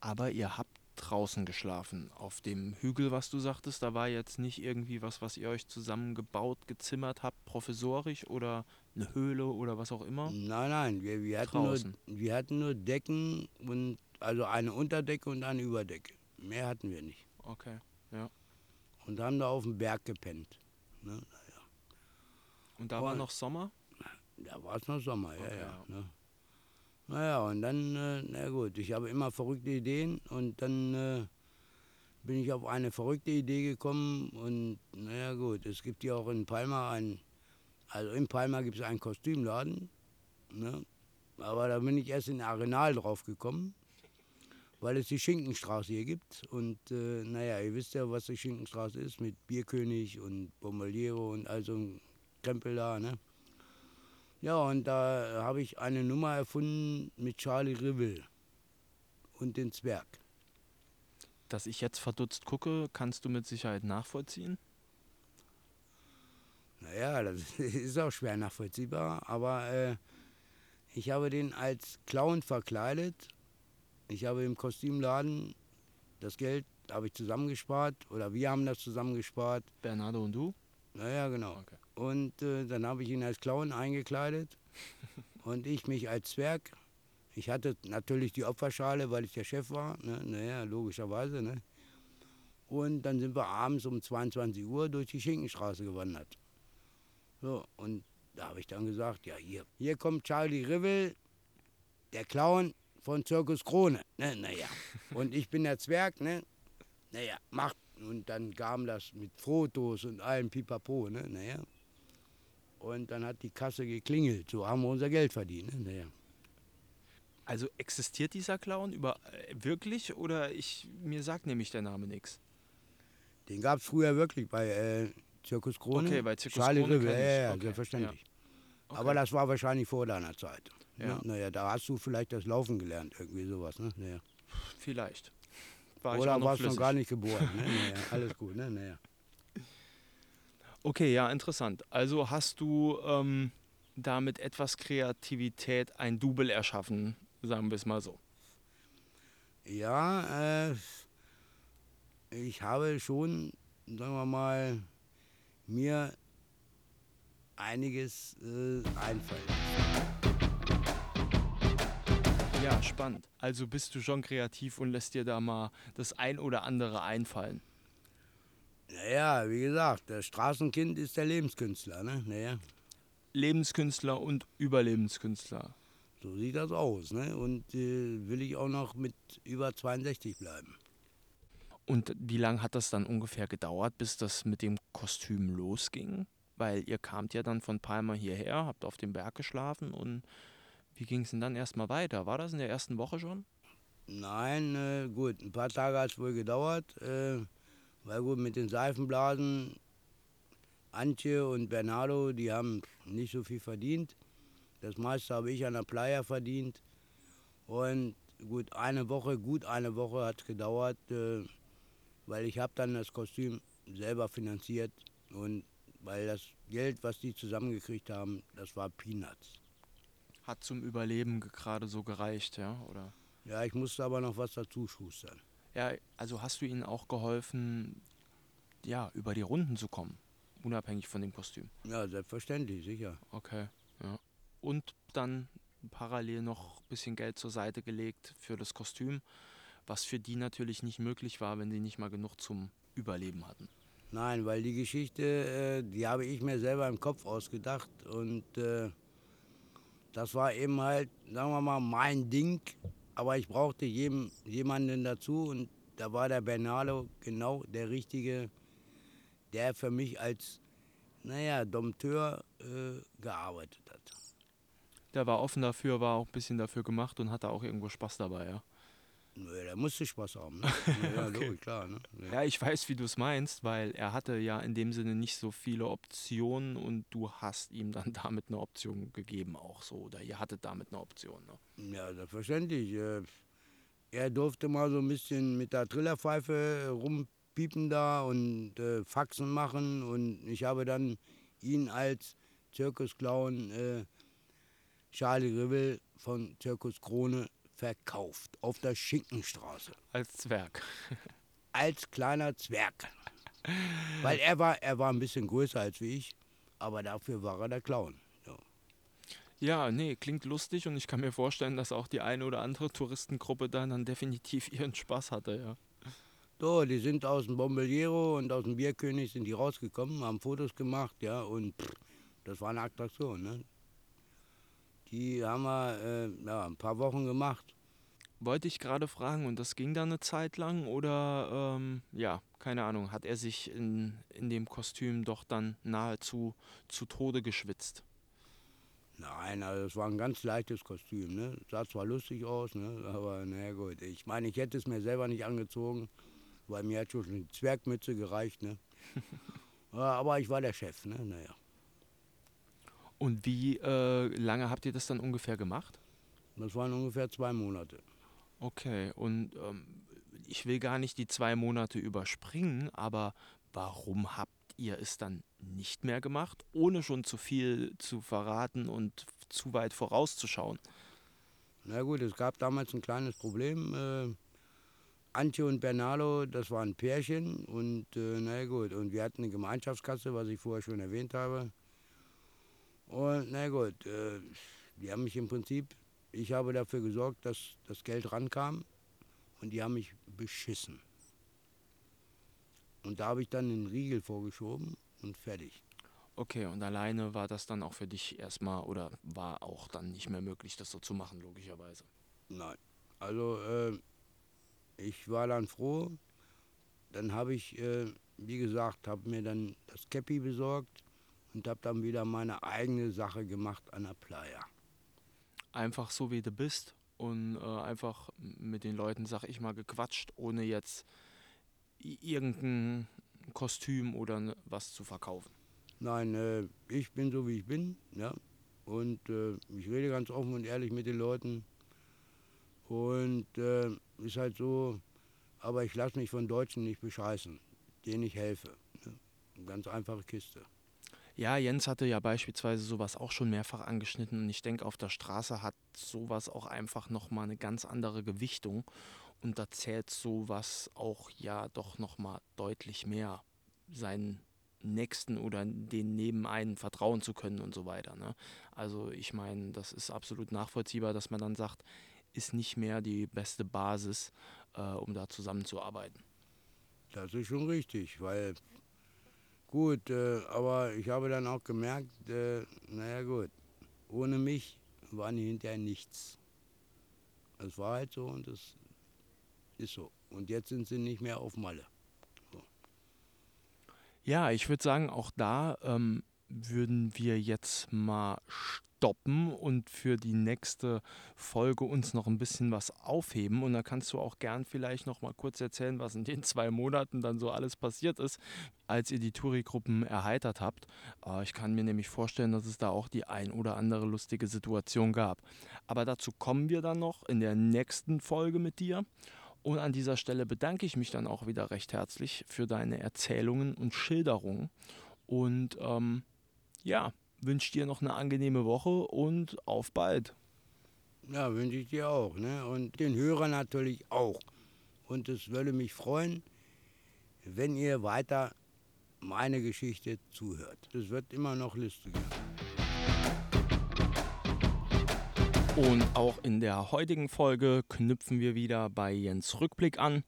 Aber ihr habt draußen geschlafen. Auf dem Hügel, was du sagtest, da war jetzt nicht irgendwie was, was ihr euch zusammengebaut, gezimmert habt, professorisch oder eine Höhle oder was auch immer. Nein, nein, wir, wir, hatten nur, wir hatten nur Decken und also eine Unterdecke und eine Überdecke. Mehr hatten wir nicht. Okay. Und haben da auf dem Berg gepennt. Ne? Und da war Und- noch Sommer? Da war es noch Sommer, ja, Okay, ja. ja. Ne? Naja, und dann, äh, na gut, ich habe immer verrückte Ideen und dann äh, bin ich auf eine verrückte Idee gekommen und naja gut, es gibt hier auch in Palma ein, also in Palma gibt es einen Kostümladen, ne? aber da bin ich erst in Arenal drauf gekommen, weil es die Schinkenstraße hier gibt und äh, naja, ihr wisst ja, was die Schinkenstraße ist mit Bierkönig und Bomboliero und all so ein Krempel da, ne? Ja, und da habe ich eine Nummer erfunden mit Charlie Rivel und den Zwerg. Dass ich jetzt verdutzt gucke, kannst du mit Sicherheit nachvollziehen. Naja, das *laughs* ist auch schwer nachvollziehbar, aber äh, ich habe den als Clown verkleidet. Ich habe im Kostümladen das Geld habe ich zusammengespart oder wir haben das zusammengespart. Bernardo und du? Naja, genau. Okay. Und äh, dann habe ich ihn als Clown eingekleidet *laughs* und ich mich als Zwerg. Ich hatte natürlich die Opferschale, weil ich der Chef war. Ne? Naja, logischerweise. Ne? Und dann sind wir abends um 22 Uhr durch die Schinkenstraße gewandert. So, und da habe ich dann gesagt, ja, hier, hier kommt Charlie Rivel, der Clown von Zirkus Krone. Ne? Naja, und ich bin der Zwerg, ne? Naja, macht. Und dann kam das mit Fotos und allem Pipapo, ne? Naja. Und dann hat die Kasse geklingelt. So haben wir unser Geld verdient. Ne? Naja. Also existiert dieser Clown über äh, wirklich oder ich mir sagt nämlich der Name nichts. Den gab es früher wirklich bei äh, Zirkus Krone. Okay, bei Zirkus Charlie Krone kenn ja, ja, Okay, selbstverständlich. Okay. Aber das war wahrscheinlich vor deiner Zeit. Ja. Ne? Naja, da hast du vielleicht das Laufen gelernt, irgendwie sowas. Ne? Naja. Vielleicht. war Oder warst du noch gar nicht geboren. Ne? *laughs* Naja, alles gut, ne? Naja. Okay, ja, interessant. Also hast du ähm, da mit etwas Kreativität ein Double erschaffen, sagen wir es mal so. Ja, äh, ich habe schon, sagen wir mal, mir einiges äh, einfallen. Ja, spannend. Also bist du schon kreativ und lässt dir da mal das ein oder andere einfallen. Naja, wie gesagt, das Straßenkind ist der Lebenskünstler, ne? Naja, Lebenskünstler und Überlebenskünstler. so sieht das aus, ne? Und äh, will ich auch noch mit über 62 bleiben. Und wie lange hat das dann ungefähr gedauert, bis das mit dem Kostüm losging? Weil ihr kamt ja dann von Palma hierher, habt auf dem Berg geschlafen und wie ging es denn dann erstmal weiter? War das in der ersten Woche schon? Nein, äh, gut, ein paar Tage hat es wohl gedauert, äh, weil gut, mit den Seifenblasen, Antje und Bernardo, die haben nicht so viel verdient. Das meiste habe ich an der Playa verdient. Und gut, eine Woche, gut eine Woche hat es gedauert, äh, weil ich habe dann das Kostüm selber finanziert und weil das Geld, was die zusammengekriegt haben, das war Peanuts. Hat zum Überleben ge- gerade so gereicht, ja? Oder? Ja, ich musste aber noch was dazu schustern. Ja, also hast du ihnen auch geholfen, ja, über die Runden zu kommen, unabhängig von dem Kostüm. Ja, selbstverständlich, sicher. Okay, ja. Und dann parallel noch ein bisschen Geld zur Seite gelegt für das Kostüm, was für die natürlich nicht möglich war, wenn sie nicht mal genug zum Überleben hatten. Nein, weil die Geschichte, äh, die habe ich mir selber im Kopf ausgedacht und äh, das war eben halt, sagen wir mal, mein Ding. Aber ich brauchte jedem, jemanden dazu und da war der Bernardo genau der Richtige, der für mich als, naja, Dompteur äh, gearbeitet hat. Der war offen dafür, war auch ein bisschen dafür gemacht und hatte auch irgendwo Spaß dabei, ja. Nö, Der musste Spaß haben. Ne? *laughs* Ja, Okay. logisch, klar. Ne? Ja, ich weiß, wie du es meinst, weil er hatte ja in dem Sinne nicht so viele Optionen und du hast ihm dann *laughs* damit eine Option gegeben auch so. Oder ihr hattet damit eine Option. Ne? Ja, selbstverständlich. Äh, Er durfte mal so ein bisschen mit der Trillerpfeife rumpiepen da und äh, Faxen machen. Und ich habe dann ihn als Zirkusclown äh, Charlie Rivel von Zirkus Krone verkauft auf der Schinkenstraße. Als Zwerg. *laughs* Als kleiner Zwerg. Weil er war, er war ein bisschen größer als wie ich, aber dafür war er der Clown. Ja. Ja, nee, klingt lustig und ich kann mir vorstellen, dass auch die eine oder andere Touristengruppe dann, dann definitiv ihren Spaß hatte, ja. So, die sind aus dem Bomboliero und aus dem Bierkönig sind die rausgekommen, haben Fotos gemacht, ja, und pff, das war eine Attraktion, ne? Die haben wir äh, ja, ein paar Wochen gemacht. Wollte ich gerade fragen und das ging dann eine Zeit lang oder, ähm, ja, keine Ahnung, hat er sich in, in dem Kostüm doch dann nahezu zu Tode geschwitzt? Nein, also es war ein ganz leichtes Kostüm, ne? Sah zwar lustig aus, ne? Aber naja gut. Ich meine, ich hätte es mir selber nicht angezogen, weil mir hat schon eine Zwergmütze gereicht, ne? *laughs* aber ich war der Chef, ne? Naja. Und wie äh, lange habt ihr das dann ungefähr gemacht? Das waren ungefähr zwei Monate. Okay, und ähm, ich will gar nicht die zwei Monate überspringen, aber warum habt ihr es dann nicht mehr gemacht, ohne schon zu viel zu verraten und zu weit vorauszuschauen? Na gut, es gab damals ein kleines Problem. Äh, Antje und Bernardo, das waren Pärchen und äh, na gut, und wir hatten eine Gemeinschaftskasse, was ich vorher schon erwähnt habe. Und na gut, äh, die haben mich im Prinzip, ich habe dafür gesorgt, dass das Geld rankam und die haben mich beschissen. Und da habe ich dann den Riegel vorgeschoben und fertig. Okay, und alleine war das dann auch für dich erstmal oder war auch dann nicht mehr möglich, das so zu machen, logischerweise. Nein. Also äh, ich war dann froh. Dann habe ich, äh, wie gesagt, habe mir dann das Käppi besorgt und habe dann wieder meine eigene Sache gemacht an der Playa. Einfach so wie du bist und äh, einfach mit den Leuten, sag ich mal, gequatscht, ohne jetzt irgendein Kostüm oder was zu verkaufen. Nein, äh, ich bin so wie ich bin, ja. Und äh, ich rede ganz offen und ehrlich mit den Leuten. Und äh, ist halt so, aber ich lasse mich von Deutschen nicht bescheißen, denen ich helfe. Ne? Ganz einfache Kiste. Ja, Jens hatte ja beispielsweise sowas auch schon mehrfach angeschnitten und ich denke, auf der Straße hat sowas auch einfach nochmal eine ganz andere Gewichtung und da zählt sowas auch ja doch nochmal deutlich mehr seinen Nächsten oder den neben einen vertrauen zu können und so weiter. Ne? Also ich meine, das ist absolut nachvollziehbar, dass man dann sagt, ist nicht mehr die beste Basis, äh, um da zusammenzuarbeiten. Das ist schon richtig, weil gut, äh, aber ich habe dann auch gemerkt, äh, naja gut, ohne mich waren die hinterher nichts. Es war halt so und es ist so. Und jetzt sind sie nicht mehr auf Malle. Ja, ich würde sagen, auch da ähm, würden wir jetzt mal stoppen und für die nächste Folge uns noch ein bisschen was aufheben. Und da kannst du auch gern vielleicht noch mal kurz erzählen, was in den zwei Monaten dann so alles passiert ist, als ihr die Touri-Gruppen erheitert habt. Äh, ich kann mir nämlich vorstellen, dass es da auch die ein oder andere lustige Situation gab. Aber dazu kommen wir dann noch in der nächsten Folge mit dir. Und an dieser Stelle bedanke ich mich dann auch wieder recht herzlich für deine Erzählungen und Schilderungen. Und ähm, ja, wünsche dir noch eine angenehme Woche und auf bald. Ja, wünsche ich dir auch. Ne? Und den Hörern natürlich auch. Und es würde mich freuen, wenn ihr weiter meine Geschichte zuhört. Das wird immer noch lustiger. Und auch in der heutigen Folge knüpfen wir wieder bei Jens Rückblick an.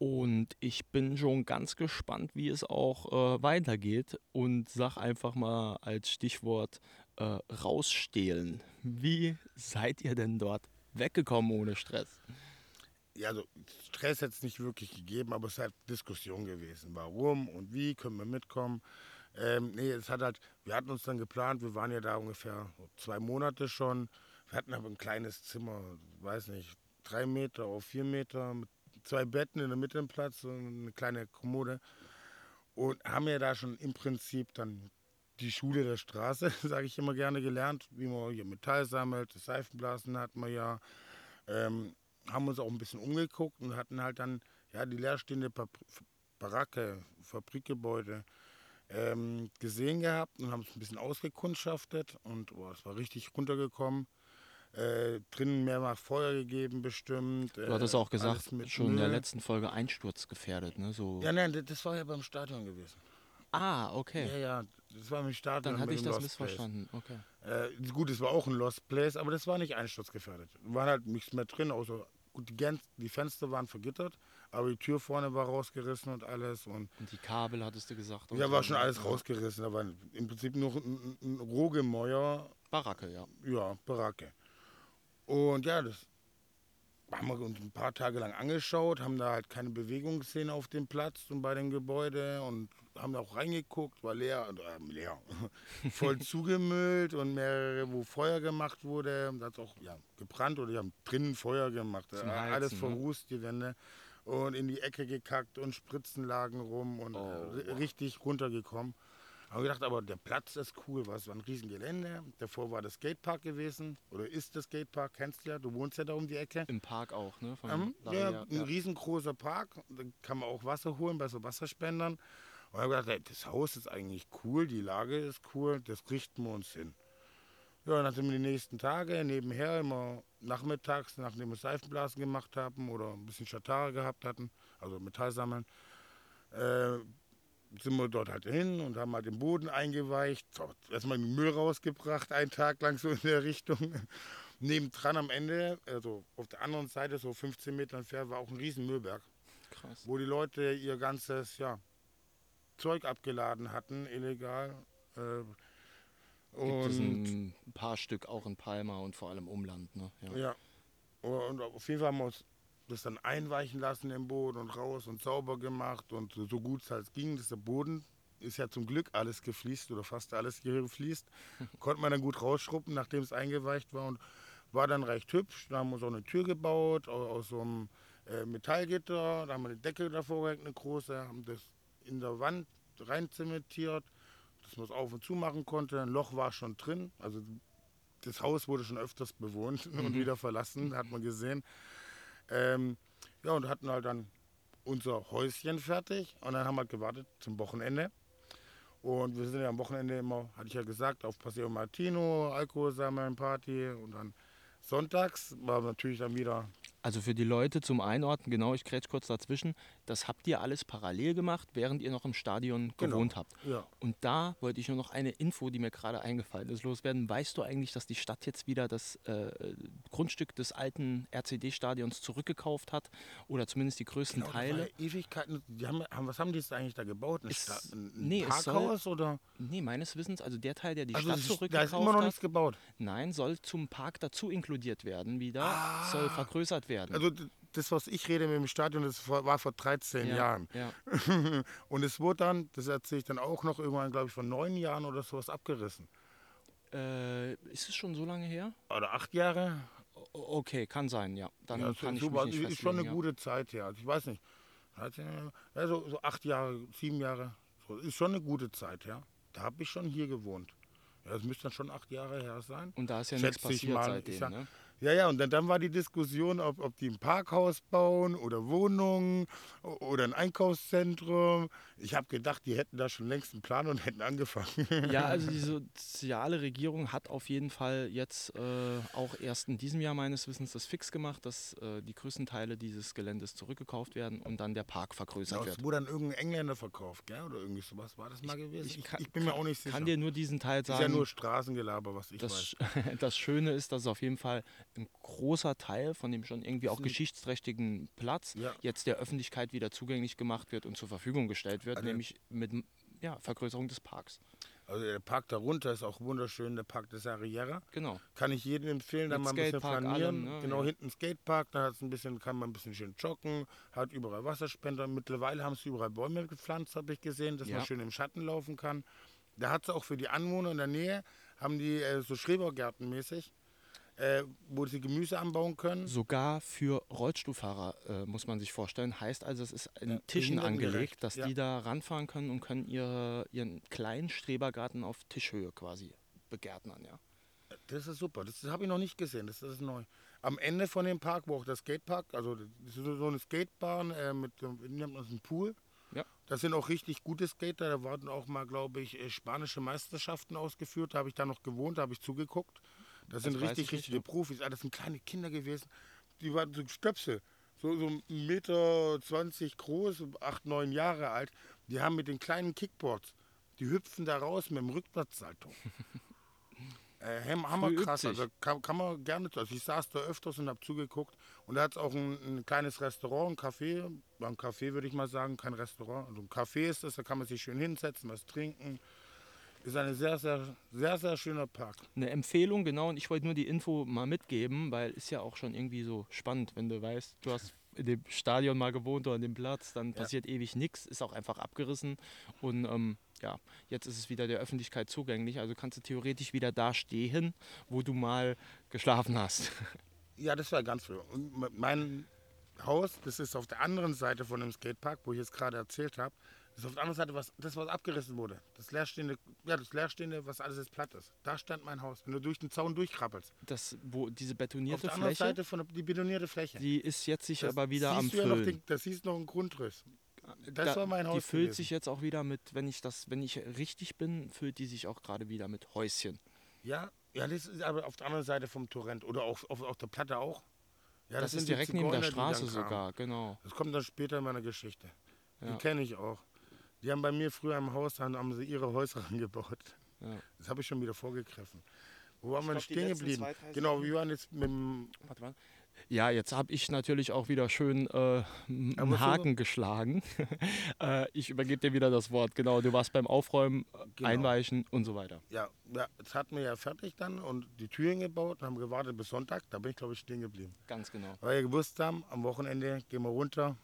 Und ich bin schon ganz gespannt, wie es auch äh, weitergeht. Und sag einfach mal als Stichwort äh, rausstehlen. Wie seid ihr denn dort weggekommen ohne Stress? Ja, also Stress hat es nicht wirklich gegeben, aber es hat Diskussion gewesen. Warum und wie können wir mitkommen? Ähm, nee, es hat halt, wir hatten uns dann geplant, wir waren ja da ungefähr zwei Monate schon wir hatten aber ein kleines Zimmer, weiß nicht, drei Meter auf vier Meter mit zwei Betten in der Mitte im Platz und eine kleine Kommode. Und haben ja da schon im Prinzip dann die Schule der Straße, *laughs* sage ich immer gerne, gelernt, wie man hier Metall sammelt, Seifenblasen hatten wir ja. Ähm, haben uns auch ein bisschen umgeguckt und hatten halt dann ja die leerstehende Baracke, Fabrikgebäude ähm, gesehen gehabt und haben es ein bisschen ausgekundschaftet und es war richtig runtergekommen. Äh, drinnen mehrmals Feuer gegeben, bestimmt. Du hattest äh, auch gesagt, schon in der letzten Folge einsturzgefährdet, ne? So. Ja, nein, das war ja beim Stadion gewesen. Ah, okay. Ja, ja, das war im Stadion. Dann hatte ich das Lost missverstanden, Place. okay. Äh, gut, es war auch ein Lost Place, aber das war nicht einsturzgefährdet. War halt nichts mehr drin, außer gut, die, die Fenster waren vergittert, aber die Tür vorne war rausgerissen und alles. Und, und die Kabel, hattest du gesagt? Ja, war schon alles ja. rausgerissen. Da war im Prinzip nur ein, ein Rohgemäuer. Baracke, ja. Ja, Baracke. Und ja, das haben wir uns ein paar Tage lang angeschaut, haben da halt keine Bewegung gesehen auf dem Platz und bei dem Gebäude und haben da auch reingeguckt, war leer, äh, leer, *laughs* voll *laughs* zugemüllt und mehrere, wo Feuer gemacht wurde, da hat es auch ja, gebrannt oder die haben drinnen Feuer gemacht, Zum Heizen, alles ne? verrußt, die Wände und in die Ecke gekackt und Spritzen lagen rum und oh, richtig runtergekommen. Haben gedacht, aber der Platz ist cool, was war ein Riesengelände. Davor war der Skatepark gewesen oder ist der Skatepark, kennst du ja, du wohnst ja da um die Ecke. Im Park auch, ne? Ähm, ja, ein riesengroßer Park, da kann man auch Wasser holen bei so Wasserspendern. Und ich habe gedacht, ey, das Haus ist eigentlich cool, die Lage ist cool, das richten wir uns hin. Ja, dann hatten wir die nächsten Tage nebenher immer nachmittags, nachdem wir Seifenblasen gemacht haben oder ein bisschen Schatare gehabt hatten, also Metall sammeln, äh, sind wir dort halt hin und haben halt den Boden eingeweicht, erstmal den Müll rausgebracht, einen Tag lang so in der Richtung. *laughs* Nebendran am Ende, also auf der anderen Seite, so 15 Meter entfernt, war auch ein riesen Müllberg. Krass. Wo die Leute ihr ganzes ja, Zeug abgeladen hatten, illegal. Äh, Gibt es ein paar Stück auch in Palma und vor allem Umland. Ne? Ja. ja. Und auf jeden Fall haben wir uns das dann einweichen lassen im Boden und raus und sauber gemacht und so, gut es halt ging, dass der Boden ist ja zum Glück alles gefliest oder fast alles hier gefliest. *laughs* Konnte man dann gut rausschruppen, nachdem es eingeweicht war und war dann recht hübsch. Da haben wir so eine Tür gebaut aus, so einem äh, Metallgitter, da haben wir eine Decke davor gehängt, eine große, haben das in der Wand rein zementiert, dass man es auf und zu machen konnte. Ein Loch war schon drin, also das Haus wurde schon öfters bewohnt *laughs* und mhm. wieder verlassen, hat man gesehen. Ähm, ja, und hatten halt dann unser Häuschen fertig und dann haben wir gewartet zum Wochenende. Und wir sind ja am Wochenende immer, hatte ich ja gesagt, auf Paseo Martino, Alkohol sammeln, Party und dann sonntags war natürlich dann wieder Also für die Leute zum Einordnen, genau, ich kretsch kurz dazwischen, das habt ihr alles parallel gemacht, während ihr noch im Stadion Genau. gewohnt habt. Ja. Und da wollte ich nur noch eine Info, die mir gerade eingefallen ist, loswerden. Weißt du eigentlich, dass die Stadt jetzt wieder das äh, Grundstück des alten RCD-Stadions zurückgekauft hat? Oder zumindest die größten Genau, Teile? Ewigkeiten. Haben, haben, was haben die jetzt eigentlich da gebaut? Ein, Es- ein nee, es soll- Parkhaus oder? Nee, meines Wissens, also der Teil, der die Also Stadt es ist- da zurückgekauft ist immer noch hat, nichts gebaut. nein, soll zum Park dazu inkludiert werden wieder, soll vergrößert werden. Also das, was ich rede mit dem Stadion, das war vor 13 ja, Jahren. Ja. *laughs* Und es wurde dann, das erzähle ich dann auch noch irgendwann, glaube ich, vor neun Jahren oder sowas abgerissen. Äh, ist es schon so lange her? Oder acht Jahre. O- Okay, kann sein, ja. Dann Ja, kann ich super. mich nicht ist schon eine gute Zeit, ja. Also ich weiß nicht. 13 Jahre, Ja, so, acht Jahre, sieben Jahre. So, ist schon eine gute Zeit, ja. Da habe ich schon hier gewohnt. Ja, das müsste dann schon acht Jahre her sein. Und da ist ja nichts Schätze ich passiert mal. seitdem, sag- ne? Ja, ja, und dann, dann war die Diskussion, ob, ob die ein Parkhaus bauen oder Wohnungen oder ein Einkaufszentrum. Ich habe gedacht, die hätten da schon längst einen Plan und *laughs* hätten angefangen. Ja, also die soziale Regierung hat auf jeden Fall jetzt äh, auch erst in diesem Jahr meines Wissens das fix gemacht, dass äh, die größten Teile dieses Geländes zurückgekauft werden und dann der Park vergrößert Das wird. wurde dann irgendein Engländer verkauft, gell? Oder irgendwie sowas war das mal gewesen? Ich, kann- ich bin mir auch nicht sicher. kann dir nur diesen Teil ist ja sagen. nur Straßengelaber, was ich das, weiß. *laughs* das Schöne ist, dass es auf jeden Fall ein großer Teil von dem schon irgendwie auch geschichtsträchtigen Platz Ja. jetzt der Öffentlichkeit wieder zugänglich gemacht wird und zur Verfügung gestellt wird, Also- nämlich mit ja, Vergrößerung des Parks. Also der Park darunter ist auch wunderschön, der Park des Arriera. Genau. Kann ich jedem empfehlen, da mal ein bisschen flanieren. ne? Genau, Ja. hinten Skatepark, da hat's ein bisschen, kann man ein bisschen schön joggen, hat überall Wasserspender. Mittlerweile haben sie überall Bäume gepflanzt, habe ich gesehen, dass Ja. man schön im Schatten laufen kann. Da hat es auch für die Anwohner in der Nähe, haben die äh, so Schrebergärten mäßig, äh, wo sie Gemüse anbauen können. Sogar für Rollstuhlfahrer äh, muss man sich vorstellen. Heißt also, es ist in Ja, Tischen angelegt, dass ja. die da ranfahren können und können ihre, ihren kleinen Strebergarten auf Tischhöhe quasi begärtnern. Ja. Das ist super, das habe ich noch nicht gesehen, das ist neu. Am Ende von dem Park, wo auch der Skatepark, also das so eine Skatebahn äh, mit, nennt man das, einem Pool. Ja. Das sind auch richtig gute Skater, da wurden auch mal, glaube ich, äh, spanische Meisterschaften ausgeführt, da habe ich da noch gewohnt, da habe ich zugeguckt. Das sind weiß ich richtig, nicht, richtige ja. Profis, ah, das sind kleine Kinder gewesen, die waren so Stöpsel, so, so 1,20 Meter 20 groß, 8, 9 Jahre alt. Die haben mit den kleinen Kickboards, die hüpfen da raus mit dem Rückwärtssalto. *laughs* Äh, ham- hammerkrass, also kann, kann man gerne. Also ich saß da öfters und habe zugeguckt. Und da hat es auch ein, ein kleines Restaurant, ein Café. Ein Café würde ich mal sagen, kein Restaurant. Also ein Café ist das, da kann man sich schön hinsetzen, was trinken. Ist ein sehr, sehr, sehr, sehr schöner Park. Eine Empfehlung, genau, und ich wollte nur die Info mal mitgeben, weil ist ja auch schon irgendwie so spannend, wenn du weißt, du hast in dem Stadion mal gewohnt oder an dem Platz, dann passiert ewig nichts, ist auch einfach abgerissen und ähm, ja, jetzt ist es wieder der Öffentlichkeit zugänglich, also kannst du theoretisch wieder da stehen, wo du mal geschlafen hast. *laughs* Ja, das war ganz früh. Mein Haus, das ist auf der anderen Seite von dem Skatepark, wo ich jetzt gerade erzählt habe. Das ist auf der anderen Seite, was, das, was abgerissen wurde. Das leerstehende, ja, das leerstehende, was alles jetzt platt ist. Da stand mein Haus. Wenn du durch den Zaun durchkrabbelst. Das, wo diese Auf betonierte der anderen Fläche, Seite von der, die betonierte Fläche. die ist jetzt sich Das aber wieder am ja Füllen. den, Da siehst du noch einen Grundriss. Das Da- war mein Haus. Die füllt gewesen. sich jetzt auch wieder mit, wenn ich das, wenn ich richtig bin, füllt die sich auch gerade wieder mit Häuschen. Ja, ja, das ist aber auf der anderen Seite vom Torrent. Oder auch auf, auf der Platte auch. Ja, das, sind ist direkt neben der Straße sogar, genau. Das kommt dann später in meiner Geschichte. Ja. Die kenne ich auch. Die haben bei mir früher im Haus, dann haben sie ihre Häuser *laughs* angebaut. Ja. Das habe ich schon wieder vorgegriffen. Wo waren wir denn stehen geblieben? Genau, wir waren jetzt mit dem. Warte mal. Ja, jetzt habe ich natürlich auch wieder schön äh, einen Aber so- Haken geschlagen. *laughs* äh, ich übergebe dir wieder das Wort. Genau, du warst beim Aufräumen, äh, Genau. Einweichen und so weiter. Ja, ja, jetzt hatten wir ja fertig dann und die Türen gebaut und haben gewartet bis Sonntag. Da bin ich, glaube ich, stehen geblieben. Ganz genau. Weil wir gewusst haben, am Wochenende gehen wir runter,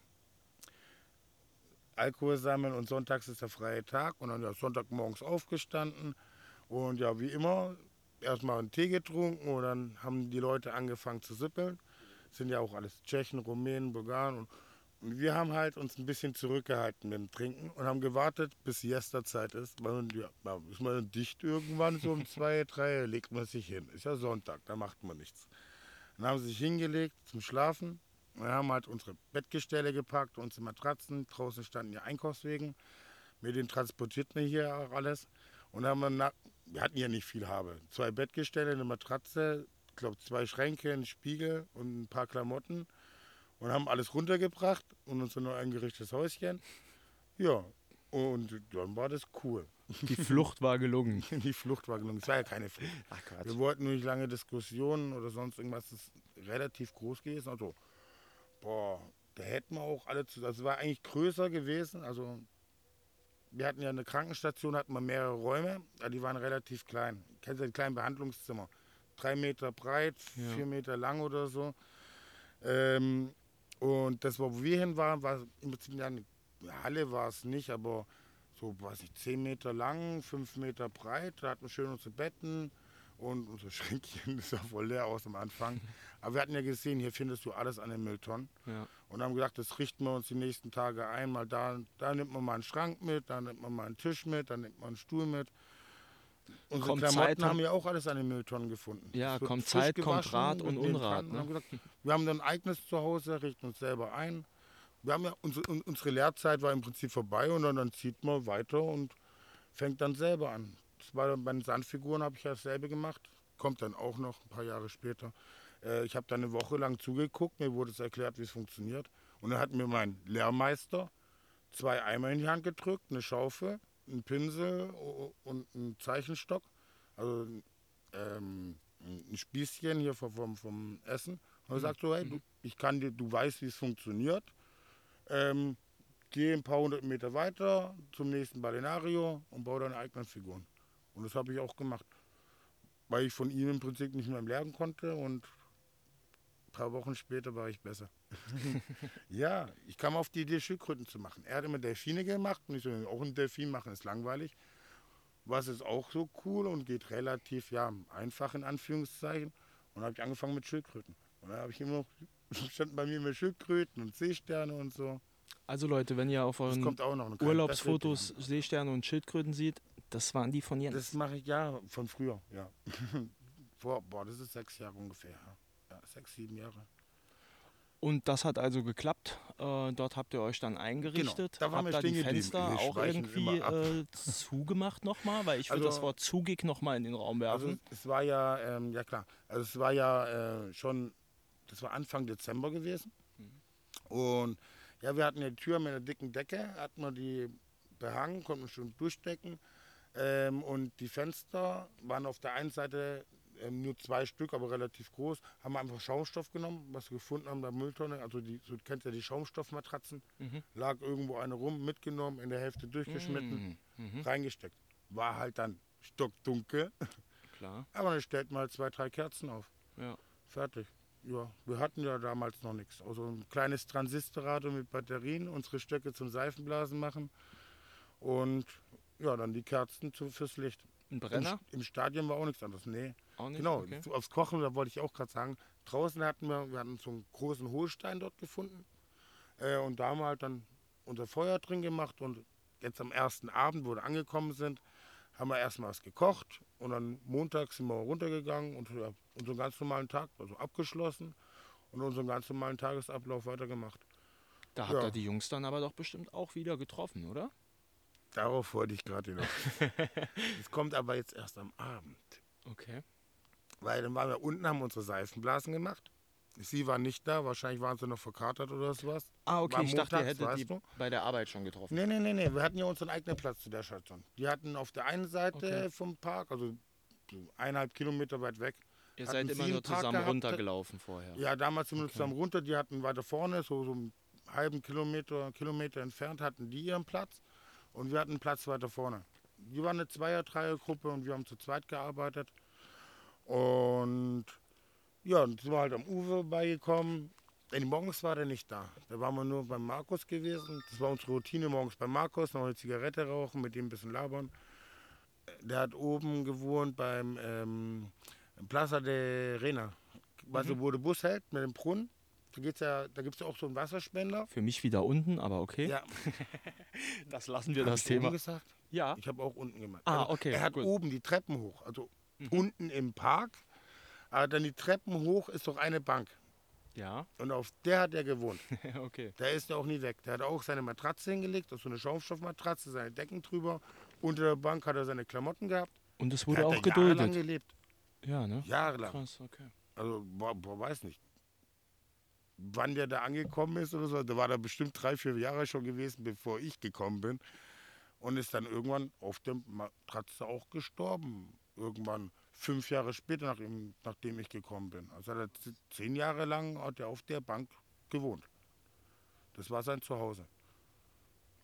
Alkohol sammeln und sonntags ist der freie Tag. Und dann ja Sonntagmorgens aufgestanden und ja, wie immer, erstmal einen Tee getrunken und dann haben die Leute angefangen zu sippeln. Sind ja auch alles Tschechen, Rumänen, Bulgaren. Und, wir haben halt uns ein bisschen zurückgehalten mit dem Trinken und haben gewartet, bis Siesta-Zeit ist. Weil, ja, ist man dicht irgendwann, so um *laughs* zwei, drei, legt man sich hin. Ist ja Sonntag, da macht man nichts. Dann haben sie sich hingelegt zum Schlafen Wir haben halt unsere Bettgestelle gepackt, unsere Matratzen. Draußen standen die Einkaufswegen. Mit denen transportierten wir hier auch alles. Und haben wir, nach, wir hatten ja nicht viel habe. Zwei Bettgestelle, eine Matratze, ich glaube zwei Schränke, ein Spiegel und ein paar Klamotten. Und haben alles runtergebracht und unser neu eingerichtetes Häuschen. Ja, und dann war das cool. Die Flucht war gelungen. *laughs* Die Flucht war gelungen. Es war ja keine Flucht. Ach. Wir wollten nur nicht lange Diskussionen oder sonst irgendwas. Das ist relativ groß gewesen. Also, boah, da hätten wir auch alle zu. Also, es war eigentlich größer gewesen. Also, wir hatten ja eine Krankenstation, hatten wir mehrere Räume. Aber die waren relativ klein. Kennst du die kleinen Behandlungszimmer? Drei Meter breit, Ja. vier Meter lang oder so. Ähm, und das, wo wir hin waren, war im Prinzip eine Halle war es nicht, aber so, weiß ich, 10 Meter lang, 5 Meter breit. Da hatten wir schön unsere Betten und unsere *laughs* Schränkchen. Das sah voll leer aus am Anfang. Aber wir hatten ja gesehen, hier findest du alles an den Mülltonnen. Ja. Und haben gesagt, das richten wir uns die nächsten Tage ein. Mal da, da nimmt man mal einen Schrank mit, da nimmt man mal einen Tisch mit, dann nimmt man einen Stuhl mit. Unsere Kommt Klamotten Zeit, haben ja auch alles an den Mülltonnen gefunden. Ja, kommt Zeit, kommt Rat und Unrat, ne? Haben gesagt, wir haben dann ein eigenes Zuhause, richten uns selber ein. Wir haben ja unsere, un- unsere Lehrzeit war im Prinzip vorbei und dann, dann zieht man weiter und fängt dann selber an. Dann bei den Sandfiguren habe ich ja dasselbe gemacht. Kommt dann auch noch ein paar Jahre später. Äh, ich habe dann eine Woche lang zugeguckt, mir wurde es erklärt, wie es funktioniert. Und dann hat mir mein Lehrmeister zwei Eimer in die Hand gedrückt, eine Schaufel, einen Pinsel und einen Zeichenstock. Also ähm, ein Spießchen hier vom, vom, Essen. Und er sagt so, hey, du, ich kann dir, du weißt, wie es funktioniert. Ähm, geh ein paar hundert Meter weiter zum nächsten Balenario und baue deine eigenen Figuren. Und das habe ich auch gemacht. Weil ich von ihm im Prinzip nicht mehr lernen konnte und ein paar Wochen später war ich besser. *laughs* ja, ich kam auf die Idee, Schildkröten zu machen. Er hat immer Delfine gemacht und ich so, auch einen Delfin machen ist langweilig. Was ist auch so cool und geht relativ ja, einfach in Anführungszeichen. Und habe ich angefangen mit Schildkröten. Und dann habe ich immer noch, *laughs* standen bei mir immer Schildkröten und Seesterne und so. Also Leute, wenn ihr auf euren Urlaubsfotos Seesterne und Schildkröten seht, das waren die von. Jens. Das mache ich ja von früher, ja. *laughs* Vor, boah, das ist sechs Jahre ungefähr. Ja, sechs, sieben Jahre. Und das hat also geklappt. Äh, dort habt ihr euch dann eingerichtet. Genau, da waren habt wir da die. Fenster Wir auch irgendwie äh, *laughs* zugemacht nochmal, weil ich würde Also- das Wort zugig nochmal in den Raum Also werfen. es war ja, ähm, ja klar, also es war ja äh, schon, das war Anfang Dezember gewesen. Und ja, wir hatten eine Tür mit einer dicken Decke, hatten wir die behangen, konnten wir schon durchstecken. Ähm, und die Fenster waren auf der einen Seite ähm, nur zwei Stück, aber relativ groß. Haben wir einfach Schaumstoff genommen, was wir gefunden haben der Mülltonne. Also die, so, kennst ja die Schaumstoffmatratzen. Mhm. Lag irgendwo eine rum, mitgenommen, in der Hälfte durchgeschnitten, Mhm. reingesteckt. War halt dann stockdunkel. Klar. *laughs* Aber dann stellt mal zwei, drei Kerzen auf. Ja. Fertig. Ja, wir hatten ja damals noch nichts. Also ein kleines Transistorradio mit Batterien, unsere Stöcke zum Seifenblasen machen und ja, dann die Kerzen zu, fürs Licht. Ein Im, Brenner? Im Stadion war auch nichts anderes. Nee, Auch nicht? genau. Okay. Aufs Kochen, da wollte ich auch gerade sagen. Draußen hatten wir, wir hatten so einen großen Hohlstein dort gefunden. Äh, und da haben wir halt dann unser Feuer drin gemacht und jetzt am ersten Abend, wo wir angekommen sind, haben wir erstmal was gekocht und dann montags sind wir runtergegangen und ja, unseren ganz normalen Tag, also abgeschlossen und unseren ganz normalen Tagesablauf weitergemacht. Da habt Ja. ihr die Jungs dann aber doch bestimmt auch wieder getroffen, oder? Darauf wollte ich gerade hinaus. *laughs* Es kommt aber jetzt erst am Abend. Okay. Weil dann waren wir unten, haben unsere Seifenblasen gemacht. Sie waren nicht da, wahrscheinlich waren sie noch verkatert oder sowas. Ah, okay. War ich dachte, ihr hättet die du? bei der Arbeit schon getroffen. Nee, nee, nee, nee. Wir hatten ja unseren eigenen Platz zu der Station. Die hatten auf der einen Seite Okay. vom Park, also so eineinhalb Kilometer weit weg. Ihr seid immer nur Park zusammen gehabt? runtergelaufen vorher. Ja, damals sind wir Okay. zusammen runter. Die hatten weiter vorne, so, so einen halben Kilometer, Kilometer entfernt, hatten die ihren Platz. Und wir hatten Platz weiter vorne. Die waren eine Zweier-, Dreier-Gruppe und wir haben zu zweit gearbeitet. Und ja, dann sind wir halt am Ufer beigekommen. Denn morgens war der nicht da. Da waren wir nur beim Markus gewesen. Das war unsere Routine morgens bei Markus, noch eine Zigarette rauchen, mit dem ein bisschen labern. Der hat oben gewohnt beim ähm, Plaza de Rena. Weißt du, wo der Bus hält mit dem Brunnen? Da, geht's ja, da gibt es ja auch so einen Wasserspender. Für mich wieder unten, aber okay. Ja, *laughs* Das lassen wir hab das ich oben Thema. gesagt? Ja. Ich habe auch unten gemacht. Ah, Also, okay, Er hat gut. Mhm. oben die Treppen hoch, also unten im Park. Aber dann die Treppen hoch ist doch eine Bank. Ja. Und auf der hat er gewohnt. *laughs* okay. Der ist ja auch nie weg. Der hat auch seine Matratze hingelegt, so eine Schaumstoffmatratze, seine Decken drüber. Unter der Bank hat er seine Klamotten gehabt. Und Der wurde hat auch da Jahrelang geduldet. gelebt. Ja, ne? Jahrelang. Krass, okay. Also, boah, boah, weiß nicht. Wann der da angekommen ist oder so, da war er bestimmt drei, vier Jahre schon gewesen, bevor ich gekommen bin. Und ist dann irgendwann auf der Matratze auch gestorben. Irgendwann fünf Jahre später, nach ihm, nachdem ich gekommen bin. Also hat er zehn Jahre lang hat er auf der Bank gewohnt. Das war sein Zuhause.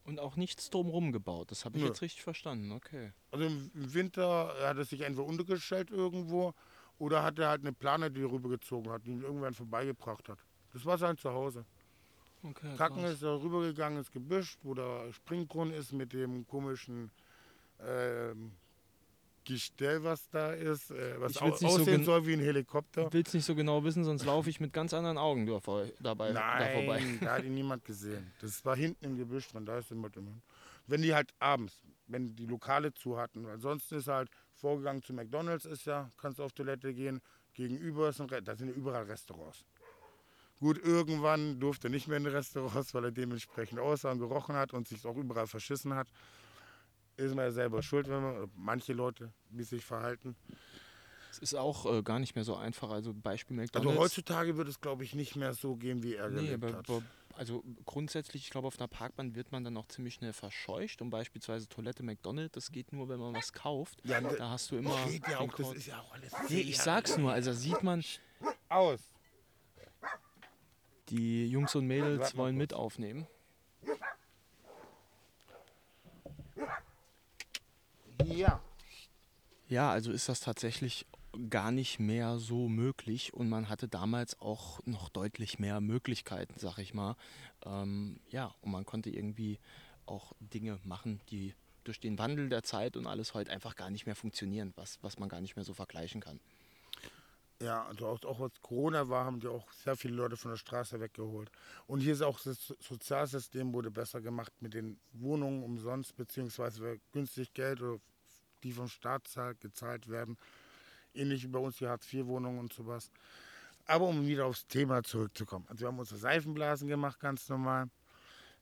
Und auch nichts drumrum gebaut. Das habe ich Nö. jetzt richtig verstanden. Okay. Also im Winter hat er sich entweder untergestellt irgendwo oder hat er halt eine Plane, die er rübergezogen hat, die ihn irgendwann vorbeigebracht hat. Das war sein Zuhause. okay Kacken krass. ist er rübergegangen ins Gebüsch, wo der Springbrunnen ist mit dem komischen ähm, Gestell, was da ist, äh, was au so aussehen gen- soll wie ein Helikopter. Ich will es nicht so genau wissen, sonst laufe ich mit ganz anderen Augen dabei da vorbei. Nein, *laughs* da hat ihn niemand gesehen. Das war hinten im Gebüsch drin, da ist immer drin. Wenn die halt abends, wenn die Lokale zu hatten, ansonsten ist halt vorgegangen zu McDonalds, ist ja, kannst auf Toilette gehen, gegenüber ist ein, Re- da sind ja überall Restaurants. Gut, irgendwann durfte er nicht mehr in Restaurants, weil er dementsprechend aussah und gerochen hat und sich auch überall verschissen hat. Ist man ja selber schuld, wenn man, manche Leute, wie sich verhalten. Es ist auch äh, gar nicht mehr so einfach. Also Beispiel Also McDonalds. heutzutage wird es, glaube ich, nicht mehr so gehen, wie er Nee, gelebt aber, hat. also grundsätzlich, ich glaube, auf einer Parkbahn wird man dann auch ziemlich schnell verscheucht. Und beispielsweise Toilette McDonalds, das geht nur, wenn man was kauft. Ja, ne- da hast du immer. Geht ja auch, das ist ja auch alles nee, ich sag's nur, also sieht man, aus. Die Jungs und Mädels wollen mit aufnehmen. Ja. Ja, also ist das tatsächlich gar nicht mehr so möglich und man hatte damals auch noch deutlich mehr Möglichkeiten, sag ich mal. Ähm, ja, und man konnte irgendwie auch Dinge machen, die durch den Wandel der Zeit und alles heute einfach gar nicht mehr funktionieren, was, was man gar nicht mehr so vergleichen kann. Ja, also auch, auch als Corona war, haben die auch sehr viele Leute von der Straße weggeholt. Und hier ist auch das So- Sozialsystem wurde besser gemacht mit den Wohnungen umsonst, beziehungsweise günstig Geld, oder die vom Staat zahlt, gezahlt werden. Ähnlich wie bei uns die Hartz-IV-Wohnungen und sowas. Aber um wieder aufs Thema zurückzukommen. Also wir haben unsere Seifenblasen gemacht, ganz normal.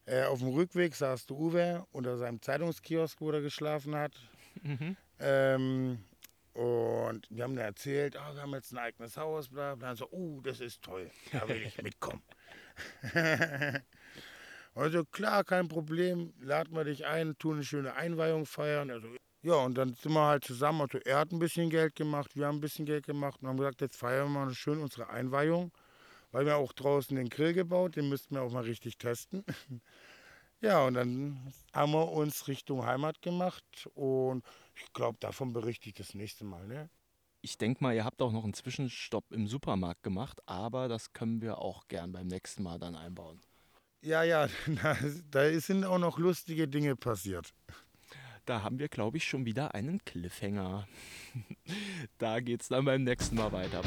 Äh, auf dem Rückweg saß der Uwe unter seinem Zeitungskiosk, wo er geschlafen hat. Ähm, und wir haben dann erzählt, ah, wir haben jetzt ein eigenes Haus, bla bla. Und so, oh, das ist toll, da will ich *laughs* mitkommen. *laughs* also klar, kein Problem, laden wir dich ein, tun eine schöne Einweihung feiern. Also, ja, und dann sind wir halt zusammen. Also er hat ein bisschen Geld gemacht, wir haben ein bisschen Geld gemacht und haben gesagt, jetzt feiern wir mal schön unsere Einweihung. Weil wir auch draußen den Grill gebaut, den müssten wir auch mal richtig testen. *laughs* Ja, und dann haben wir uns Richtung Heimat gemacht und ich glaube, davon berichte ich das nächste Mal. Ne? Ich denke mal, ihr habt auch noch einen Zwischenstopp im Supermarkt gemacht, aber das können wir auch gern beim nächsten Mal dann einbauen. Ja, ja, *laughs* da, da sind auch noch lustige Dinge passiert. Da haben wir, glaube ich, schon wieder einen Cliffhanger. *laughs* da geht's dann beim nächsten Mal weiter.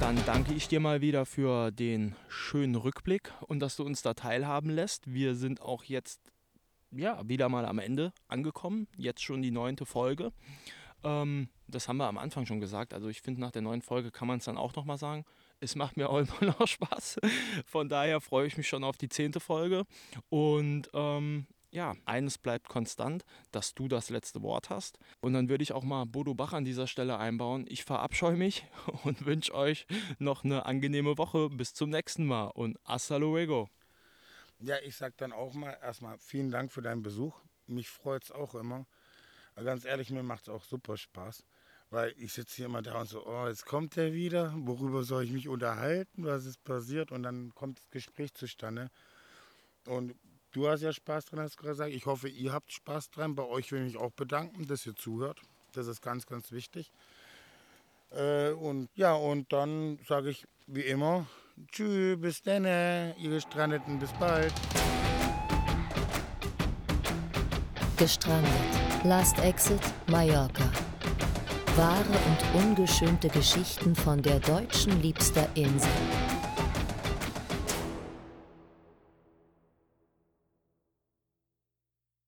Dann danke ich dir mal wieder für den schönen Rückblick und dass du uns da teilhaben lässt. Wir sind auch jetzt ja wieder mal am Ende angekommen. Jetzt schon die neunte Folge. Ähm, das haben wir am Anfang schon gesagt. Also ich finde, nach der neuen Folge kann man es dann auch nochmal sagen. Es macht mir *laughs* auch immer noch Spaß. Von daher freue ich mich schon auf die zehnte Folge. Und ähm, ja, eines bleibt konstant, dass du das letzte Wort hast. Und dann würde ich auch mal Bodo Bach an dieser Stelle einbauen. Ich verabscheue mich *laughs* und wünsche euch noch eine angenehme Woche. Bis zum nächsten Mal und hasta luego. Ja, ich sag dann auch mal erstmal vielen Dank für deinen Besuch. Mich freut es auch immer. Aber ganz ehrlich, mir macht es auch super Spaß. Weil ich sitze hier immer da und so, oh, jetzt kommt er wieder. Worüber soll ich mich unterhalten? Was ist passiert? Und dann kommt das Gespräch zustande. Und du hast ja Spaß dran, hast du gesagt. Ich hoffe, ihr habt Spaß dran. Bei euch will ich mich auch bedanken, dass ihr zuhört. Das ist ganz, ganz wichtig. Äh, und ja, und dann sage ich wie immer, tschüss, bis dann, ihr Gestrandeten, bis bald. Gestrandet. Last Exit Mallorca. Wahre und ungeschönte Geschichten von der deutschen liebster Insel.